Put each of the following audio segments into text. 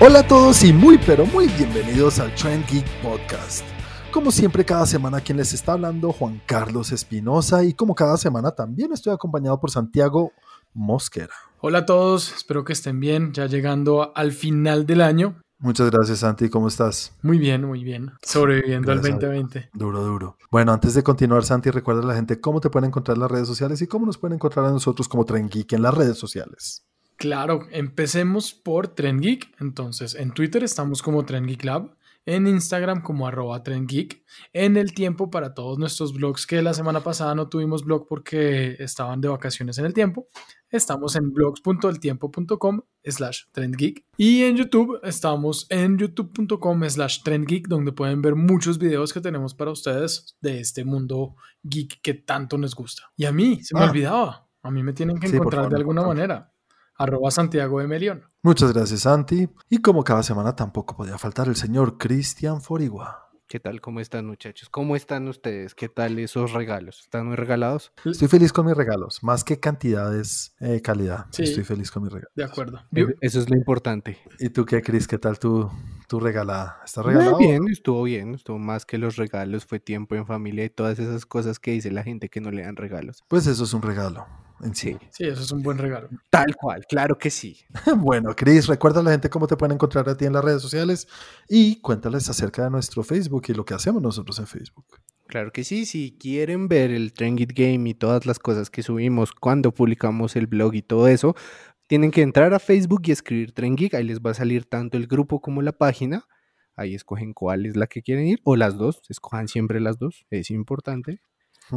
Hola a todos y muy pero muy bienvenidos al Trend Geek Podcast. Como siempre, cada semana quien les está hablando, Juan Carlos Espinosa, y como cada semana también estoy acompañado por Santiago Mosquera. Hola a todos, espero que estén bien, ya llegando al final del año. Muchas gracias, Santi. ¿Cómo estás? Muy bien, muy bien. Sobreviviendo al 2020. Duro, duro. Bueno, antes de continuar, Santi, recuerda a la gente cómo te pueden encontrar en las redes sociales y cómo nos pueden encontrar a nosotros como Trend Geek en las redes sociales. Claro, empecemos por Trend Geek. Entonces, en Twitter estamos como Trend Geek Lab, en Instagram como arroba Trend Geek, en el tiempo para todos nuestros blogs que la semana pasada no tuvimos blog porque estaban de vacaciones en el tiempo. Estamos en blogs.eltiempo.com slash trendgeek y en YouTube estamos en youtube.com slash trendgeek donde pueden ver muchos videos que tenemos para ustedes de este mundo geek que tanto nos gusta. Y a mí, se me Ah. olvidaba, a mí me tienen que Sí, encontrar favor, de alguna manera. Arroba Santiago de Melión. Muchas gracias, Santi. Y como cada semana tampoco podía faltar el señor Cristian Forigua. ¿Qué tal? ¿Cómo están muchachos? ¿Cómo están ustedes? ¿Qué tal esos regalos? ¿Están muy regalados? Estoy feliz con mis regalos, más que cantidades, eh, calidad. Sí. Estoy feliz con mis regalos. De acuerdo. Eso- Eso es lo importante. ¿Y tú qué, Cris? ¿Qué tal tu, tu regalada? ¿Está Muy regalado? bien, estuvo bien, estuvo más que los regalos, fue tiempo en familia y todas esas cosas que dice la gente que no le dan regalos. Pues eso es un regalo en sí. Sí, eso es un buen regalo. tal cual, claro que sí. Bueno, Cris, recuerda a la gente cómo te pueden encontrar a ti en las redes sociales y cuéntales acerca de nuestro Facebook y lo que hacemos nosotros en Facebook. Claro que sí, si quieren ver el Trendgit Game y todas las cosas que subimos cuando publicamos el blog y todo eso, tienen que entrar a Facebook y escribir Trendgeek, ahí les va a salir tanto el grupo como la página. Ahí escogen cuál es la que quieren ir, o las dos, escojan siempre las dos, es importante.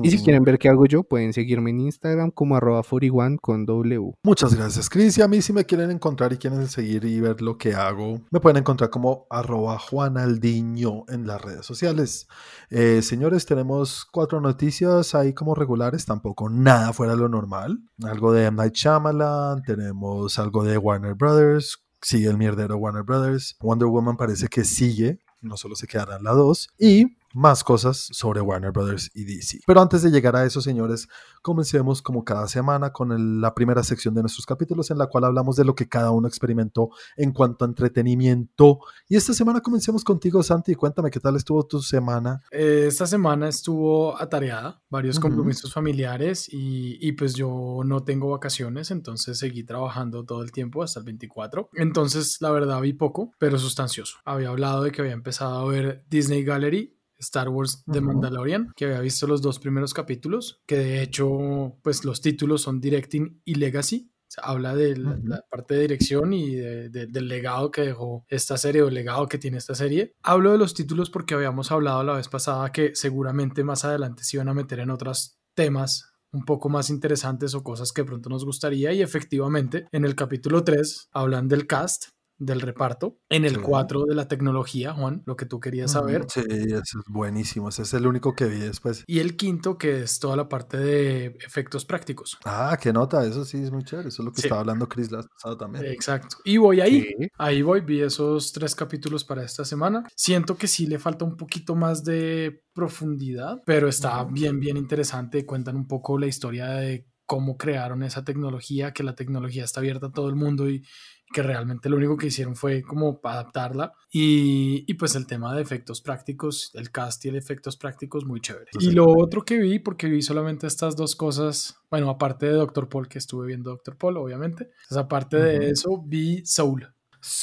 Y si quieren ver qué hago yo, pueden seguirme en Instagram como arroba 41 con W. Muchas gracias, Cris. Y a mí si me quieren encontrar y quieren seguir y ver lo que hago, me pueden encontrar como arroba juanaldiño en las redes sociales. Eh, señores, tenemos cuatro noticias ahí como regulares, tampoco nada fuera de lo normal. Algo de M. Night Shyamalan, tenemos algo de Warner Brothers, sigue el mierdero Warner Brothers. Wonder Woman parece que sigue, no solo se quedará en la 2. Y más cosas sobre Warner Brothers y DC. Pero antes de llegar a eso, señores, comencemos como cada semana con el- la primera sección de nuestros capítulos en la cual hablamos de lo que cada uno experimentó en cuanto a entretenimiento. Y esta semana comencemos contigo, Santi. Cuéntame qué tal estuvo tu semana. Eh, Esta semana estuvo atareada, varios compromisos familiares y, y pues yo no tengo vacaciones, entonces seguí trabajando todo el tiempo hasta el 24. Entonces la verdad vi poco, pero sustancioso. Había hablado de que había empezado a ver Disney Gallery. Star Wars The Ujú. Mandalorian, que había visto los dos primeros capítulos, que de hecho, pues los títulos son Directing y Legacy. O sea, habla de la, parte de dirección y de- de- del legado que dejó esta serie o el legado que tiene esta serie. Hablo de los títulos porque habíamos hablado la vez pasada que seguramente más adelante se iban a meter en otros temas un poco más interesantes o cosas que de pronto nos gustaría y efectivamente en el capítulo 3 hablan del cast del reparto, en el Sí. 4 de la tecnología, Juan, lo que tú querías saber, Sí, ese es buenísimo. Ese es el único que vi después. y el quinto que es toda la parte de efectos prácticos. Ah, qué nota. Eso sí es muy chévere. Eso es lo que Sí. estaba hablando Chris la pasado también. Exacto. Y voy ahí. Sí. Ahí voy, vi esos tres capítulos para esta semana. Siento que sí le falta un poquito más de profundidad, pero está Ujú. bien, bien interesante. Cuentan un poco la historia de cómo crearon esa tecnología, que la tecnología está abierta a todo el mundo y que realmente lo único que hicieron fue como adaptarla. Y, y pues el tema de efectos prácticos, el cast y el efectos prácticos, muy chévere. Sí. Y lo otro que vi, porque vi solamente estas dos cosas, bueno, aparte de Doctor Paul, que estuve viendo Doctor Paul, obviamente, pues aparte de eso, vi Soul.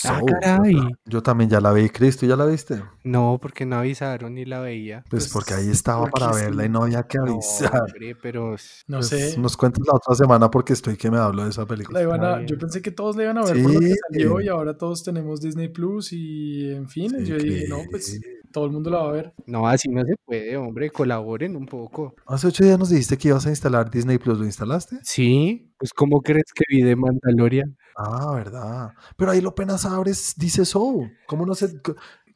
Ah. Yo también ya la vi. Chris, ¿tú ya la viste? No, porque no avisaron ni la veía. Pues, Pues, porque ahí estaba porque para sí. verla y no había que No, avisar. hombre, pero No Pues, sé. Nos cuentas la otra semana porque estoy que me hablo de esa La película. iban a- Está yo pensé que todos la iban a ver por lo que Sí. salió y ahora todos tenemos Disney Plus y en fin, Sí, yo dije, no, pues sí. Todo el mundo la va a ver. no, así no se puede, hombre, colaboren un poco. Hace ocho días nos dijiste que ibas a instalar Disney Plus. ¿Lo instalaste? Sí, pues ¿cómo crees que vi de Mandalorian? Ah, verdad. Pero ahí lo apenas abres, dice Soul. ¿Cómo no se.?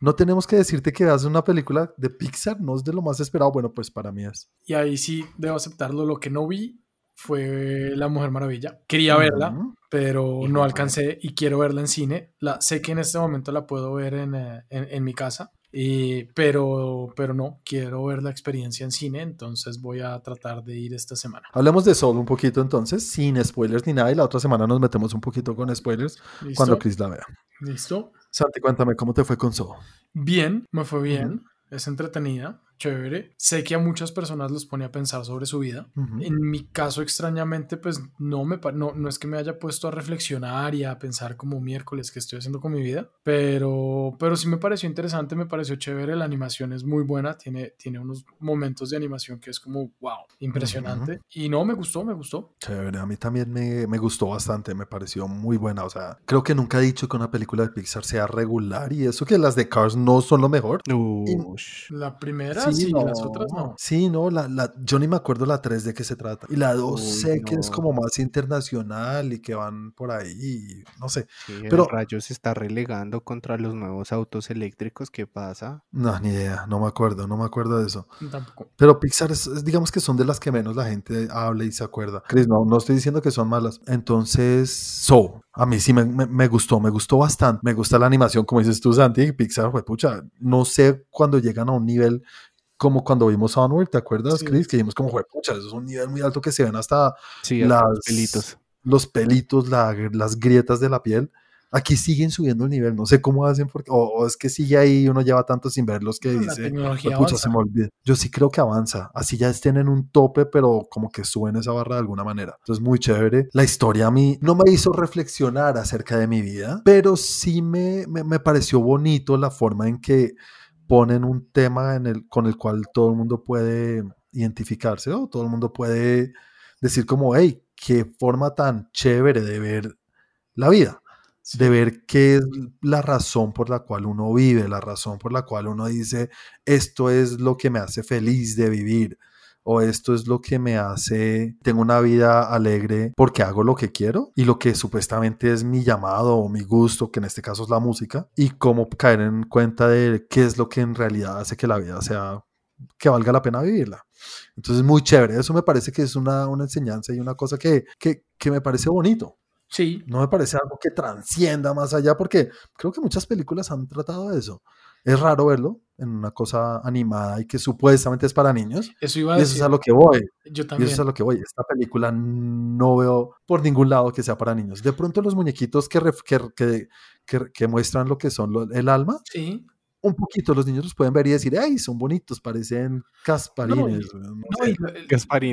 No tenemos que decirte que haces una película de Pixar, no es de lo más esperado. Bueno, pues para mí es. Y ahí sí debo aceptarlo, lo que no vi fue La Mujer Maravilla. Quería verla, pero Hijo no alcancé y quiero verla en cine. La, sé que en este momento la puedo ver en, eh, en- en mi casa, Y, pero, pero no, quiero ver la experiencia en cine, entonces voy a tratar de ir esta semana. Hablemos de Soul un poquito entonces, sin spoilers ni nada, y la otra semana nos metemos un poquito con spoilers ¿Listo? cuando Chris la vea. ¿Listo? Santi, cuéntame cómo te fue con Soul. Bien, me fue bien. Es entretenida, chévere. Sé que a muchas personas los pone a pensar sobre su vida. Ujú. En mi caso, extrañamente, pues no, me, no, no es que me haya puesto a reflexionar y a pensar como miércoles que estoy haciendo con mi vida, pero, pero sí me pareció interesante, me pareció chévere. La animación es muy buena, tiene, tiene unos momentos de animación que es como, wow, impresionante. Y no, me gustó, me gustó. Chévere, a mí también me, me gustó bastante, me pareció muy buena. O sea, creo que nunca he dicho que una película de Pixar sea regular y eso que las de Cars no son lo mejor. La primera sí, las otras no. Sí, no, la, la, yo ni me acuerdo la 3 de qué se trata. Y la 2 Uy, sé que es no. como más internacional y que van por ahí, no sé. Sí, Pero- rayo se está relegando contra los nuevos autos eléctricos. ¿Qué pasa? No, ni idea, no me acuerdo, no me acuerdo de eso. Tampoco. Pero Pixar, es, digamos que son de las que menos la gente habla y se acuerda. Chris, no, no estoy diciendo que son malas. Entonces, Soul, a mí sí me, me- me gustó, me gustó bastante. Me gusta la animación, como dices tú, Santi. Pixar, fue pucha, no sé cuando llegan a un nivel como cuando vimos Onward, ¿te acuerdas, Sí. Chris? Que dijimos como, "Jue pucha, eso es un nivel muy alto que se ven hasta Sí, hasta los las- pelitos. los pelitos, la- las grietas de la piel. Aquí siguen subiendo el nivel, no sé cómo hacen, porque, o, o es que sigue ahí, uno lleva tanto sin verlos que La dice, tecnología "Jue pucha, se me olvida". Yo sí creo que avanza, así ya estén en un tope, pero como que suben esa barra de alguna manera. Entonces, muy chévere. La historia a mí no me hizo reflexionar acerca de mi vida, pero sí me, me, me pareció bonito la forma en que ponen un tema en el, con el cual todo el mundo puede identificarse, o todo el mundo puede decir como, hey, qué forma tan chévere de ver la vida, Sí. de ver qué es la razón por la cual uno vive, la razón por la cual uno dice, esto es lo que me hace feliz de vivir, o esto es lo que me hace, tengo una vida alegre porque hago lo que quiero y lo que supuestamente es mi llamado o mi gusto, que en este caso es la música, y cómo caer en cuenta de qué es lo que en realidad hace que la vida sea, que valga la pena vivirla. Entonces, muy chévere. Eso me parece que es una, una enseñanza y una cosa que, que, que me parece bonito. Sí, No me parece algo que transcienda más allá, porque creo que muchas películas han tratado de eso. Es raro verlo en una cosa animada y que supuestamente es para niños. eso iba a Y eso es a lo que voy. Yo Y también. eso es a lo que voy. Esta película no veo por ningún lado que sea para niños. De pronto los muñequitos que, ref- que, que, que- que muestran lo que son lo- el alma, Sí. Un poquito los niños los pueden ver y decir, ay, son bonitos, parecen casparines. no No, sé. y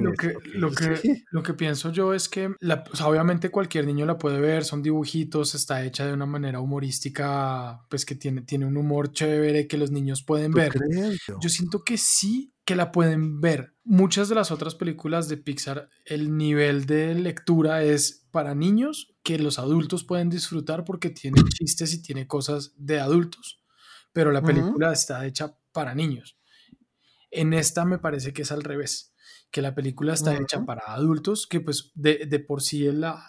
lo- que, ok. lo, que, Sí. lo que pienso yo es que, la- o sea, obviamente cualquier niño la puede ver, son dibujitos, está hecha de una manera humorística, pues que tiene, tiene un humor chévere que los niños pueden ¿Tú ver. crees? Yo siento que sí que la pueden ver. Muchas de las otras películas de Pixar, el nivel de lectura es para niños que los adultos pueden disfrutar porque tiene chistes y tiene cosas de adultos, pero la película está hecha para niños. En esta me parece que es al revés, que la película está hecha para adultos, que pues de, de por sí es la,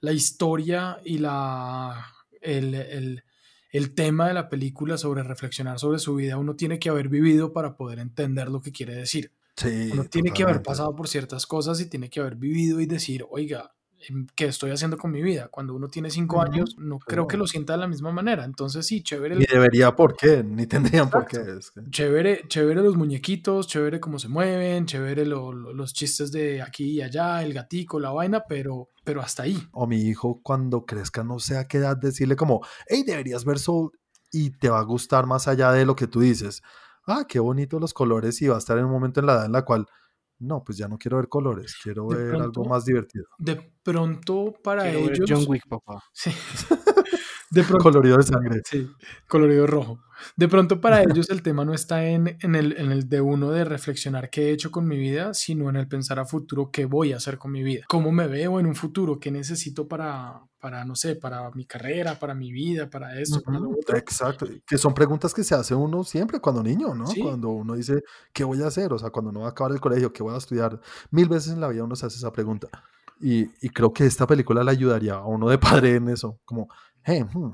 la historia y la, el, el- el tema de la película sobre reflexionar sobre su vida, uno tiene que haber vivido para poder entender lo que quiere decir. Sí, Uno tiene que haber pasado por ciertas cosas y tiene que haber vivido y decir, oiga, em, ¿qué estoy haciendo con mi vida? Cuando uno tiene cinco Ujú, años, no creo que lo sienta de la misma manera. Entonces sí, chévere Ni debería por qué, ni tendrían por Exacto. qué. es que- Chévere, chévere los muñequitos, chévere cómo se mueven, chévere lo- lo- los chistes de aquí y allá, el gatico, la vaina, pero, pero hasta ahí. O mi hijo cuando crezca, no sé a qué edad, decirle como, hey, deberías ver Soul y te va a gustar más allá de lo que tú dices. Ah, qué bonito los colores y va a estar en un momento en la edad en la cual, no, pues ya no quiero ver colores, quiero De ver pronto, algo más divertido. De pronto para Quiero ver ellos... John Wick, papá. Sí. De pronto, Colorido de sangre. sí, colorido rojo. De pronto para ellos el tema no está en, en el, en el de uno de reflexionar qué he hecho con mi vida, sino en el pensar a futuro qué voy a hacer con mi vida. ¿Cómo me veo en un futuro? ¿Qué necesito para, para no sé, para mi carrera, para mi vida, para esto, para lo otro? Exacto, que son preguntas que se hace uno siempre cuando niño, ¿no? Sí. Cuando uno dice, ¿qué voy a hacer? O sea, cuando uno va a acabar el colegio, ¿qué voy a estudiar? Mil veces en la vida uno se hace esa pregunta. Y, y creo que esta película le ayudaría a uno de padre en eso, como, hey, hmm,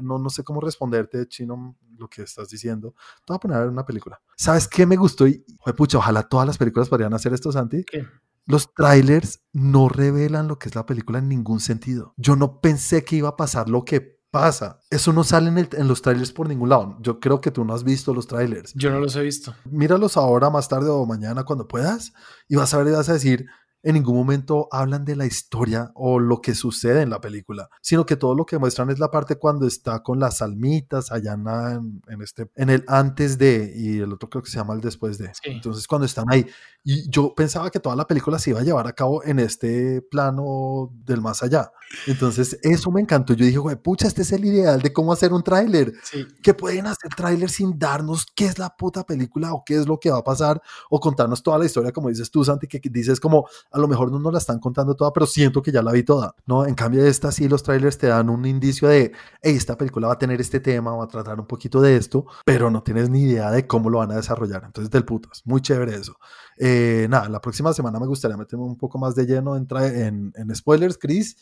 no, no sé cómo responderte, chino, lo que estás diciendo. Te voy a poner a ver una película. ¿Sabes qué me gustó? Y, joder, pucha, ojalá todas las películas podrían hacer esto, Santi. ¿Qué? Los trailers no revelan lo que es la película en ningún sentido. Yo no pensé que iba a pasar lo que pasa. Eso no sale en, el- en los trailers por ningún lado. Yo creo que tú no has visto los trailers. Yo no los he visto. Míralos ahora, más tarde o mañana cuando puedas y vas a ver y vas a decir, en ningún momento hablan de la historia o lo que sucede en la película, sino que todo lo que muestran es la parte cuando está con las almitas allá en, este, en el antes de y el otro creo que se llama el después de. Sí. Entonces cuando están ahí y yo pensaba que toda la película se iba a llevar a cabo en este plano del más allá. Entonces eso me encantó. Yo dije, güey, pucha, este es el ideal de cómo hacer un tráiler Sí. que pueden hacer tráiler sin darnos qué es la puta película o qué es lo que va a pasar o contarnos toda la historia, como dices tú, Santi, que dices como a lo mejor no nos la están contando toda, pero siento que ya la vi toda, ¿no? En cambio, esta sí, los trailers te dan un indicio de, hey, esta película va a tener este tema, va a tratar un poquito de esto, pero no tienes ni idea de cómo lo van a desarrollar. Entonces, del putas, muy chévere eso. Eh, nada, la próxima semana me gustaría meterme un poco más de lleno en, en, en spoilers, Chris.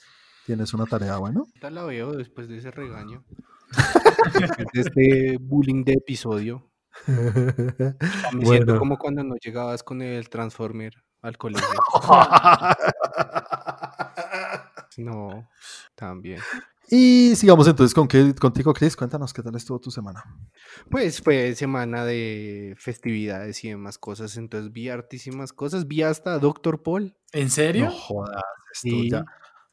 Tienes una tarea, bueno. Ahorita la veo después de ese regaño. después de este bullying de episodio. Me siento como cuando no llegabas con el Transformer al colegio. No, también. Y sigamos entonces con qué, contigo, Chris. Cuéntanos qué tal estuvo tu semana. Pues fue semana de festividades y demás cosas, entonces vi hartísimas cosas. Vi hasta Doctor Paul. ¿En serio? No jodas, esto Sí. ya.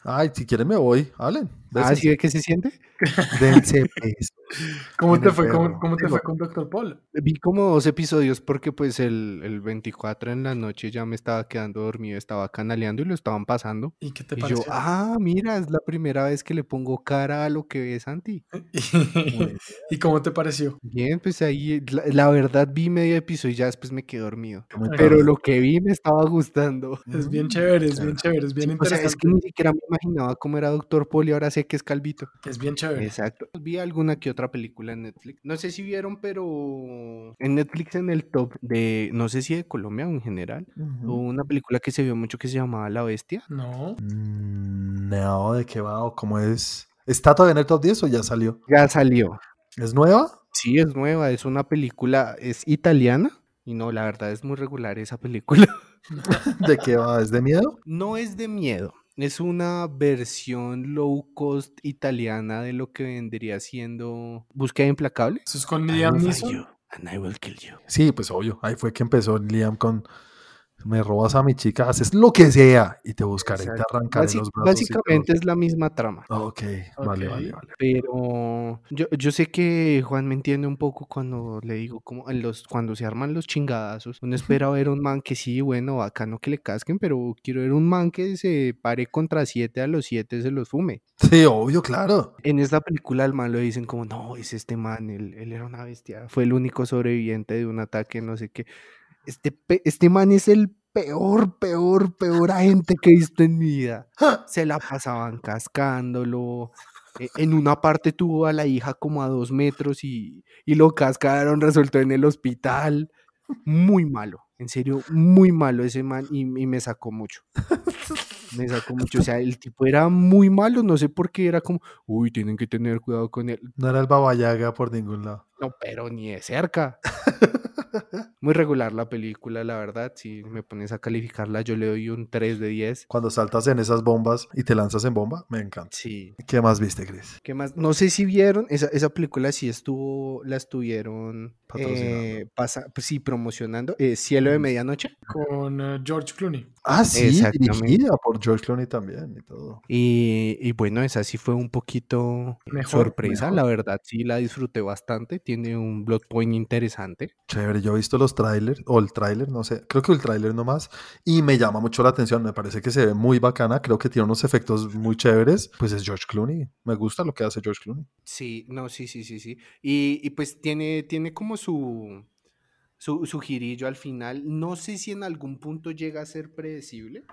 Ay, si quieren me voy. Hablen. Ah, ¿sí ve que se siente? Dense besos. ¿Cómo te fue, cómo, te fue con Doctor Paul? Vi como dos episodios porque pues el, el 24 en la noche ya me estaba quedando dormido, estaba canaleando y lo estaban pasando. ¿Y qué te Y pareció? yo, ah, mira, es la primera vez que le pongo cara a lo que ves, Santi. ¿Y cómo te pareció? Bien, pues ahí, la, la verdad vi medio episodio y ya después me quedé dormido. Pero lo que vi me estaba gustando. Es bien chévere, es bien chévere, es bien O sea, interesante. es que ni siquiera me imaginaba cómo era Doctor Paul y ahora sé que es Calvito. Es bien chévere. Exacto. Vi alguna que otra película en Netflix. No sé si vieron, pero en Netflix en el top de, no sé si de Colombia o en general, hubo una película que se vio mucho que se llamaba La Bestia. No. Mm, No, ¿de qué va o cómo es? ¿Está todavía en el top 10 o ya salió? Ya salió. ¿Es nueva? Sí, es nueva, es una película, es italiana. Y no, la verdad es muy regular esa película. ¿De qué va? ¿Es de miedo? No es de miedo, es una versión low cost italiana de lo que vendría siendo Búsqueda Implacable. Eso es con Liam Neeson. and I will kill you. Sí, pues obvio. Ahí fue que empezó Liam con me robas a mi chica, haces lo que sea y te buscaré y te arrancaré Basi- los brazos. básicamente es la misma trama. Ok, vale, Ok. vale, vale. Pero yo, yo sé que Juan me entiende un poco cuando le digo como en los, cuando se arman los chingadazos. Uno espera ver un man que sí, bueno, bacano que le casquen, pero quiero ver un man que se pare contra siete, a los siete se los fume. Sí, obvio, claro. En esta película al man lo dicen como, no, es este man, él, él era una bestia, fue el único sobreviviente de un ataque, no sé qué. Este, este man es el peor, peor, peor agente que he visto en mi vida. Se la pasaban cascándolo. e- En una parte tuvo a la hija como a dos metros y, y lo cascaron, resultó en el hospital. Muy malo, en serio, muy malo ese man y, y me sacó mucho. Me sacó mucho. O sea, el tipo era muy malo, no sé por qué era como, uy, tienen que tener cuidado con él. No era el babayaga por ningún lado. No, pero ni de cerca. Muy regular la película, la verdad. Si me pones a calificarla, yo le doy un 3 de 10. Cuando saltas en esas bombas y te lanzas en bomba, me encanta. Sí. ¿Qué más viste, Chris? ¿Qué más? No sé si vieron, esa, esa película sí estuvo, la estuvieron, Patrocinando. eh, pasa- pues sí, promocionando. eh, Cielo de. Medianoche. Con eh, George Clooney. Ah, sí, dirigida por George Clooney también y todo. Y, y bueno, esa sí fue un poquito Mejor, sorpresa, mejor. la verdad, sí la disfruté bastante. Tiene un blood point interesante. Chévere, yo he visto los trailers, o el trailer, no sé, creo que el trailer nomás, y me llama mucho la atención, me parece que se ve muy bacana, creo que tiene unos efectos muy chéveres, pues es George Clooney, me gusta lo que hace George Clooney. Sí, no, sí, sí, sí, sí. Y, y pues tiene, tiene como su, su, su girillo al final. No sé si en algún punto llega a ser predecible.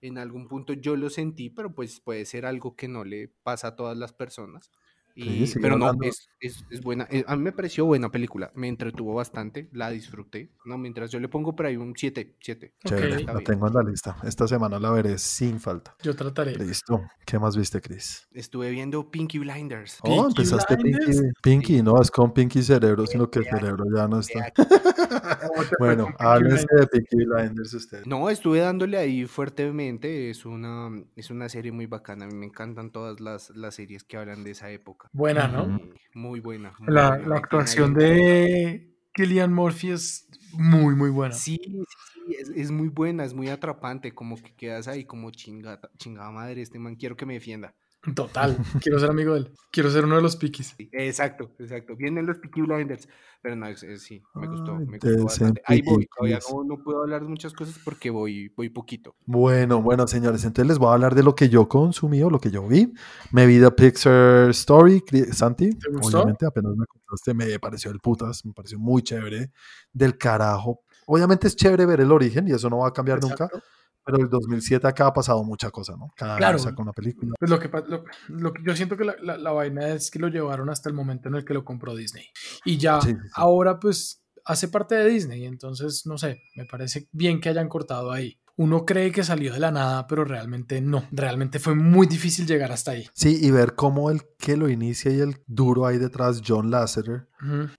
En algún punto yo lo sentí, pero pues puede ser algo que no le pasa a todas las personas. Y, pero no, es, es, es buena. eh, A mí me pareció buena película. Me entretuvo bastante, la disfruté. No, mientras yo le pongo por ahí un 7, 7. Chévere, Ok. Está la bien. tengo en la lista, esta semana la veré sin falta. Yo trataré. Listo, ¿qué más viste, Chris? Estuve viendo Pinky Blinders. Oh, empezaste Pinky. Pinky, no, es con Pinky Cerebro, sino que el cerebro ya no está. vea ¿Cómo te fue Bueno, háblense de Pinky Blinders ustedes. No, estuve dándole ahí fuertemente. Es una, es una serie muy bacana. A mí me encantan todas las, las series que hablan de esa época. Buena, ¿no? Muy buena. muy La, buena, la actuación de Killian Murphy es muy, muy buena. Sí, sí, sí, es, es muy buena, es muy atrapante, como que quedas ahí como chingada, chingada madre, este man quiero que me defienda. Total. Quiero ser amigo de él. Quiero ser uno de los piquis. Exacto, exacto. Vienen los Peaky Blinders, pero no, es- es- sí, me gustó, Ay, me gustó bastante. Ahí voy, todavía no, no puedo hablar de muchas cosas porque voy, voy poquito. Bueno, bueno, señores, entonces les voy a hablar de lo que yo consumí o lo que yo vi. Me vi The Pixar Story, Santi. ¿Te gustó? Obviamente, apenas me contaste, me pareció el putas, me pareció muy chévere, del carajo. Obviamente es chévere ver el origen y eso no va a cambiar nunca, Exacto. Pero el 2007 acá ha pasado mucha cosa, ¿no? Cada Claro. año saca una película. Pues lo que, lo, lo que yo siento que la, la- la vaina es que lo llevaron hasta el momento en el que lo compró Disney. Y ya Sí, sí, sí. ahora pues hace parte de Disney, entonces no sé, me parece bien que hayan cortado ahí. Uno cree que salió de la nada, pero realmente no. Realmente fue muy difícil llegar hasta ahí. Sí, y ver cómo el que lo inicia y el duro ahí detrás, John Lasseter,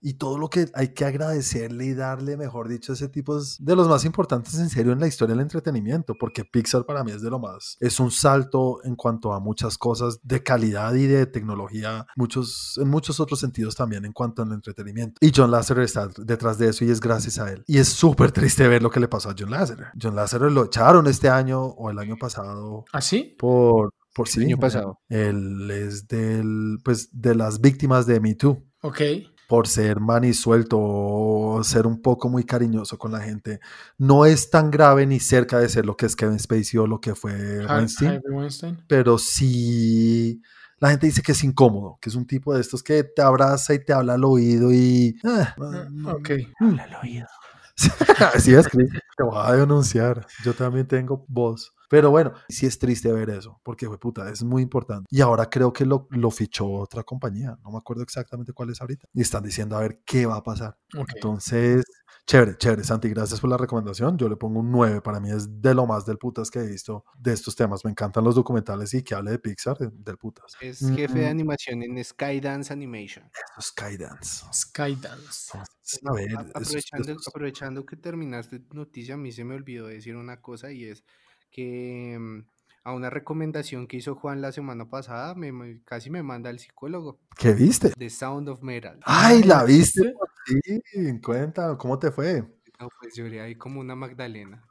y todo lo que hay que agradecerle y darle, mejor dicho, ese tipo es de los más importantes en serio en la historia del entretenimiento, porque Pixar para mí es de lo más, es un salto en cuanto a muchas cosas de calidad y de tecnología, muchos, en muchos otros sentidos también en cuanto al entretenimiento. Y John Lasseter está detrás de eso y es gracias a él. Y es súper triste ver lo que le pasó a John Lasseter. John Lasseter lo echaron este año o el año pasado ¿Así? por... Por sí, año pasado. Él es del, pues, de las víctimas de Me Too Ok. por ser man y suelto o ser un poco muy cariñoso con la gente. No es tan grave ni cerca de ser lo que es Kevin Spacey o lo que fue Weinstein, pero sí la gente dice que es incómodo, que es un tipo de estos que te abraza y te habla al oído y... ah, Ah, Ok. Habla al oído. sí, es Chris, te voy a denunciar. Yo también tengo voz. Pero bueno, sí es triste ver eso, porque fue puta, es muy importante. Y ahora creo que lo, lo fichó otra compañía, no me acuerdo exactamente cuál es ahorita. Y están diciendo a ver qué va a pasar. Entonces, chévere, chévere, Santi, gracias por la recomendación. Yo le pongo un 9, para mí es de lo más del putas que he visto de estos temas. Me encantan los documentales y que hable de Pixar, eh, del putas. Es jefe de Mm. animación en Skydance Animation. Skydance. Skydance. Entonces, a ver, A- eso- aprovechando, eso- aprovechando que terminaste noticia, a mí se me olvidó decir una cosa y es que mm, a una recomendación que hizo Juan la semana pasada, me, casi me manda al psicólogo, ¿Qué viste? The Sound of Metal. Ay, ¿la viste? Sí, cuenta, ¿cómo te fue? No, pues lloré ahí como una Magdalena.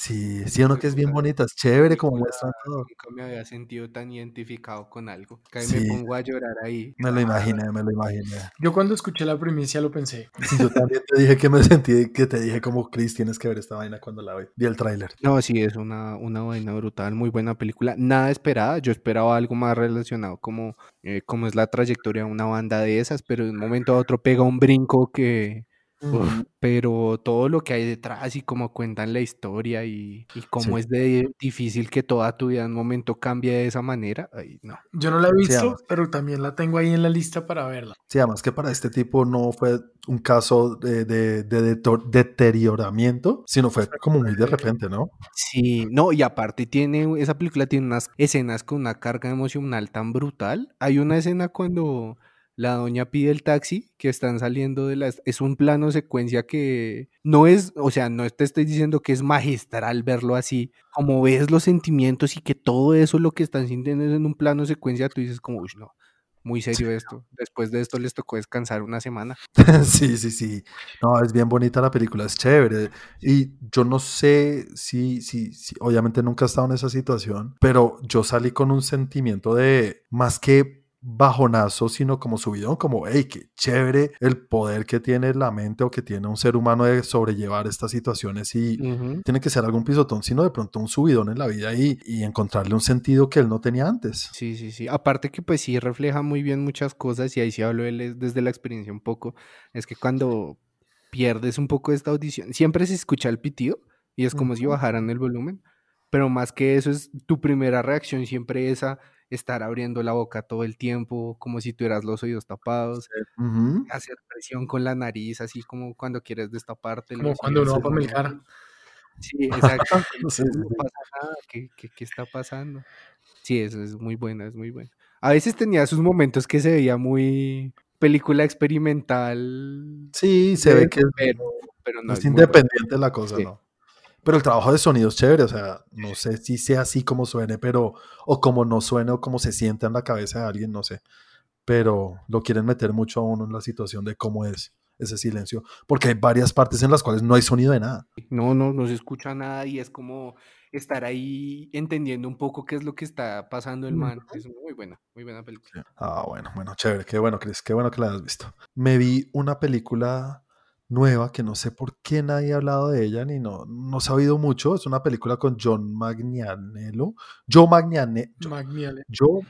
Sí, sí, uno que es bien bonita, es chévere como muestran todo. Nunca me había sentido tan identificado con algo. Que Sí. me pongo a llorar ahí. Me lo imaginé, me lo imaginé. Yo cuando escuché la primicia lo pensé. Sí, yo también te dije que me sentí, que te dije como, Chris, tienes que ver esta vaina cuando la vi. Vi el tráiler. No, sí, es una, una vaina brutal, muy buena película. Nada esperada, yo esperaba algo más relacionado como, eh, como es la trayectoria de una banda de esas, pero de un momento a otro pega un brinco que... uf, pero todo lo que hay detrás y cómo cuentan la historia y, y cómo Sí. es de difícil que toda tu vida en un momento cambie de esa manera, ay, no. Yo no la he visto, pero también la tengo ahí en la lista para verla. Sí, además que para este tipo no fue un caso de, de- deterioramiento, sino fue como muy de repente, ¿no? Sí, no, y aparte tiene, esa película tiene unas escenas con una carga emocional tan brutal. Hay una escena cuando la doña pide el taxi, que están saliendo de la... Es un plano secuencia que no es, o sea, no te estoy diciendo que es magistral verlo así, como ves los sentimientos y que todo eso lo que están sintiendo es en un plano secuencia, tú dices como, uy, no, muy serio esto. Después de esto les tocó descansar una semana. Sí, sí, sí. No, es bien bonita la película, es chévere. Y yo no sé si, si, si, obviamente nunca he estado en esa situación, pero yo salí con un sentimiento de más que bajonazo, sino como subidón, como, hey, qué chévere el poder que tiene la mente o que tiene un ser humano de sobrellevar estas situaciones y tiene que ser algún pisotón, sino de pronto un subidón en la vida y, y encontrarle un sentido que él no tenía antes. Sí, sí, sí. Aparte que pues sí refleja muy bien muchas cosas y ahí sí hablo él es- desde la experiencia un poco. Es que cuando pierdes un poco esta audición, siempre se escucha el pitido y es como si bajaran el volumen, pero más que eso es tu primera reacción siempre es a estar abriendo la boca todo el tiempo, como si tuvieras los oídos tapados, hacer presión con la nariz, asasí como cuando quieres destapártelo. Como así, cuando uno va para Melgar. Sí, exacto. Sí, sí, no pasa nada. ¿Qué, qué, qué está pasando? Sí, eso es muy buena, es muy buena. A veces tenía sus momentos que se veía muy película experimental, Sí, se ve que es pero, pero no es independiente la cosa, Sí. ¿no? Pero el trabajo de sonido es chévere, o sea, no sé si sea así como suene, pero, o como no suene, o como se sienta en la cabeza de alguien, no sé. pero lo quieren meter mucho a uno en la situación de cómo es ese silencio, porque hay varias partes en las cuales no hay sonido de nada. No, no, no se escucha nada y es como estar ahí entendiendo un poco qué es lo que está pasando el man. Es muy buena, muy buena película. Ah, bueno, bueno, chévere, qué bueno, Chris, qué bueno que la hayas visto. Me vi una película nueva que no sé por qué nadie ha hablado de ella ni no, no se ha oído mucho. Es una película con John Magnianello. Joe Magniane, Yo, Magniele. Joe-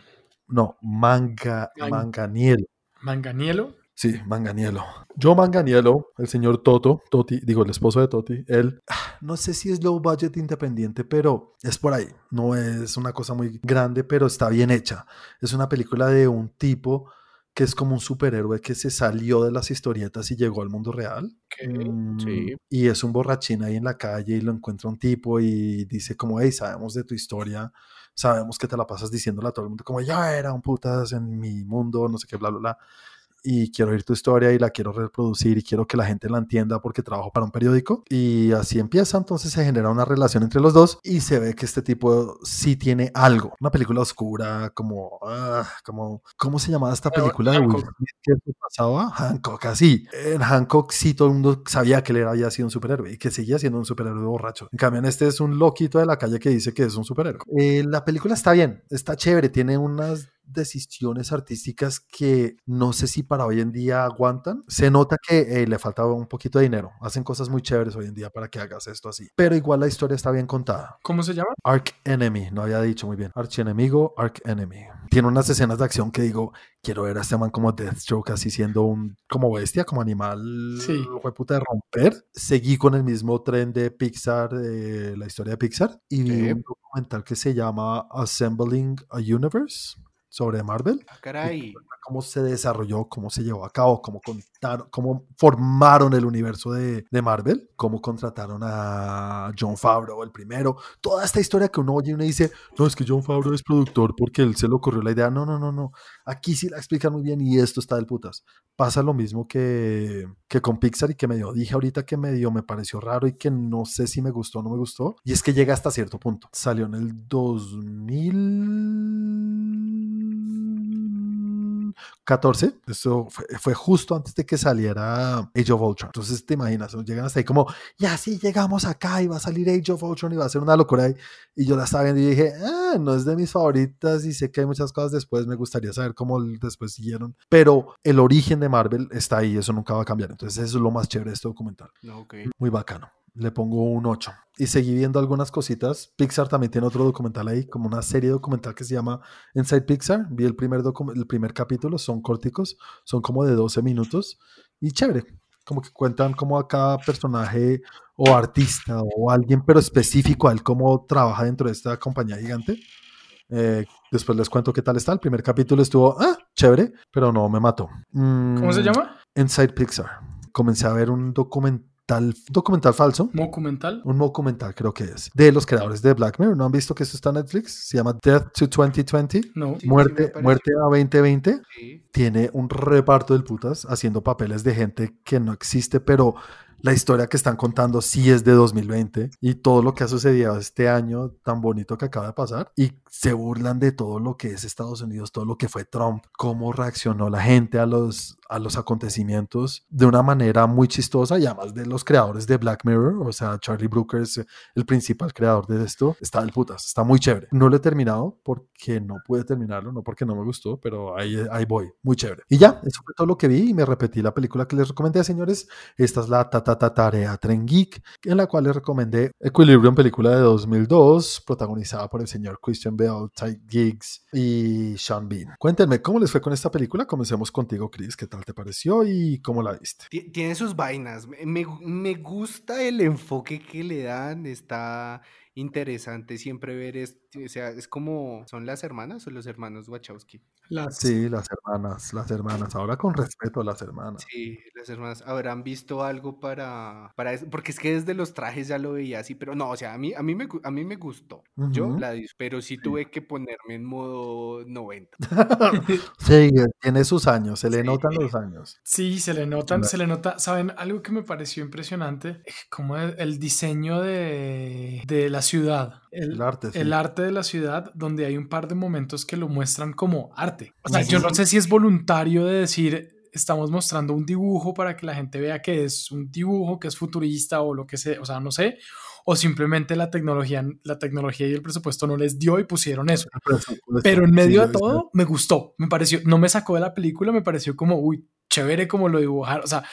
no, Manga, Mag- Manganiello. Manganiello. Sí, Manganiello. Joe Manganiello, el señor Toto, Toti, digo, el esposo de Toti, él, no sé si es low budget independiente, pero es por ahí. No es una cosa muy grande, pero está bien hecha. Es una película de un tipo que es como un superhéroe que se salió de las historietas y llegó al mundo real. Mm, sí. Y es un borrachín ahí en la calle y lo encuentra un tipo y dice como, hey, sabemos de tu historia, sabemos que te la pasas diciéndola a todo el mundo, como ya era un putas en mi mundo, no sé qué, bla, bla, bla. Y quiero oír tu historia y la quiero reproducir y quiero que la gente la entienda porque trabajo para un periódico. Y así empieza, entonces se genera una relación entre los dos y se ve que este tipo sí tiene algo. Una película oscura, como, ah, como, ¿cómo se llamaba esta película de Will se pasaba? Hancock, así. En Hancock sí todo el mundo sabía que él había sido un superhéroe y que seguía siendo un superhéroe borracho. En cambio, en este es un loquito de la calle que dice que es un superhéroe. Eh, la película está bien, está chévere, tiene unas decisiones artísticas que no sé si para hoy en día aguantan. Se nota que eh, le falta un poquito de dinero. Hacen cosas muy chéveres hoy en día para que hagas esto así. Pero igual la historia está bien contada. ¿Cómo se llama? Arc Enemy, no había dicho muy bien. Archienemigo, Arc Enemy. Tiene unas escenas de acción que digo, quiero ver a este man como Deathstroke, así siendo un, como bestia, como animal, Sí. puta de romper. Seguí con el mismo tren de Pixar, de la historia de Pixar, y vi Sí. un documental que se llama Assembling a Universe sobre Marvel Ah, caray. cómo se desarrolló, cómo se llevó a cabo, cómo contaron, cómo formaron el universo de, de Marvel, cómo contrataron a John Favreau, el primero, toda esta historia que uno oye y uno dice, no, es que John Favreau es productor porque él se le ocurrió la idea, no, no, no, no, aquí sí la explican muy bien y esto está del putas. Pasa lo mismo que, que con Pixar y que medio dije ahorita que medio me pareció raro y que no sé si me gustó o no me gustó, y es que llega hasta cierto punto. Salió en el 2014, eso fue, fue justo antes de que saliera Age of Ultron. Entonces te imaginas, llegan hasta ahí como, ya sí, llegamos acá y va a salir Age of Ultron y va a ser una locura ahí. Y yo la estaba viendo y dije, ah, no es de mis favoritas y sé que hay muchas cosas después, me gustaría saber cómo después siguieron. Pero el origen de Marvel está ahí, eso nunca va a cambiar. Entonces eso es lo más chévere de este documental. Muy bacano. Le pongo un 8. Y seguí viendo algunas cositas. Pixar también tiene otro documental ahí, como una serie documental que se llama Inside Pixar. Vi el primer, el primer capítulo, son corticos, son como de 12 minutos. Y chévere, como que cuentan como a cada personaje o artista o alguien, pero específico a él, cómo trabaja dentro de esta compañía gigante. Eh, después les cuento qué tal está. El primer capítulo estuvo, ah, chévere, pero no me mató. ¿Cómo se Mm, llama? Inside Pixar. Comencé a ver un documental, documental falso. Documental. Un documental creo que es. De los creadores de Black Mirror. ¿No han visto que esto está en Netflix? Se llama Death to 2020. No. Sí, muerte, muerte a 2020. Sí. Tiene un reparto del putas haciendo papeles de gente que no existe, pero la historia que están contando sí es de 2020 y todo lo que ha sucedido este año tan bonito que acaba de pasar y se burlan de todo lo que es Estados Unidos, todo lo que fue Trump, cómo reaccionó la gente a los, a los acontecimientos de una manera muy chistosa y además de los creadores de Black Mirror, o sea, Charlie Brooker es el principal creador de esto, está del putas, está muy chévere. No lo he terminado porque no pude terminarlo, no porque no me gustó, pero ahí, ahí voy, muy chévere. Y ya, eso fue todo lo que vi y me repetí la película que les recomendé, señores. Esta es la Tarea Tren Geek, en la cual les recomendé Equilibrium, película de 2002, protagonizada por el señor Christian Bale, Ty Giggs y Sean Bean. Cuéntenme, ¿cómo les fue con esta película? Comencemos contigo, Chris, ¿qué tal te pareció y cómo la viste? Ti- Tiene sus vainas. Me, gusta el enfoque que le dan. Está interesante siempre ver esto. O sea, es como. ¿Son las hermanas o los hermanos Wachowski? Las, Sí, las hermanas, las hermanas, ahora con respeto a las hermanas. Sí, las hermanas. ¿Habrán visto algo para, para eso? Porque es que desde los trajes ya lo veía así, pero no, o sea, a mí, a mí, me, a mí me gustó. Yo la pero sí tuve que ponerme en modo 90. Sí, tiene sus años, se le Sí. notan los años. Sí, se le notan, se le nota. ¿Saben? Algo que me pareció impresionante, como el, el diseño de, de la ciudad. el, El arte, sí. el arte de la ciudad, donde hay un par de momentos que lo muestran como arte. O sea, yo no sé si es voluntario de decir, estamos mostrando un dibujo para que la gente vea que es un dibujo, que es futurista o lo que sea, o sea, no sé, o simplemente la tecnología, la tecnología y el presupuesto no les dio y pusieron eso. Pero en medio de todo, me gustó, me pareció, no me sacó de la película, me pareció como, uy, chévere como lo dibujaron, o sea,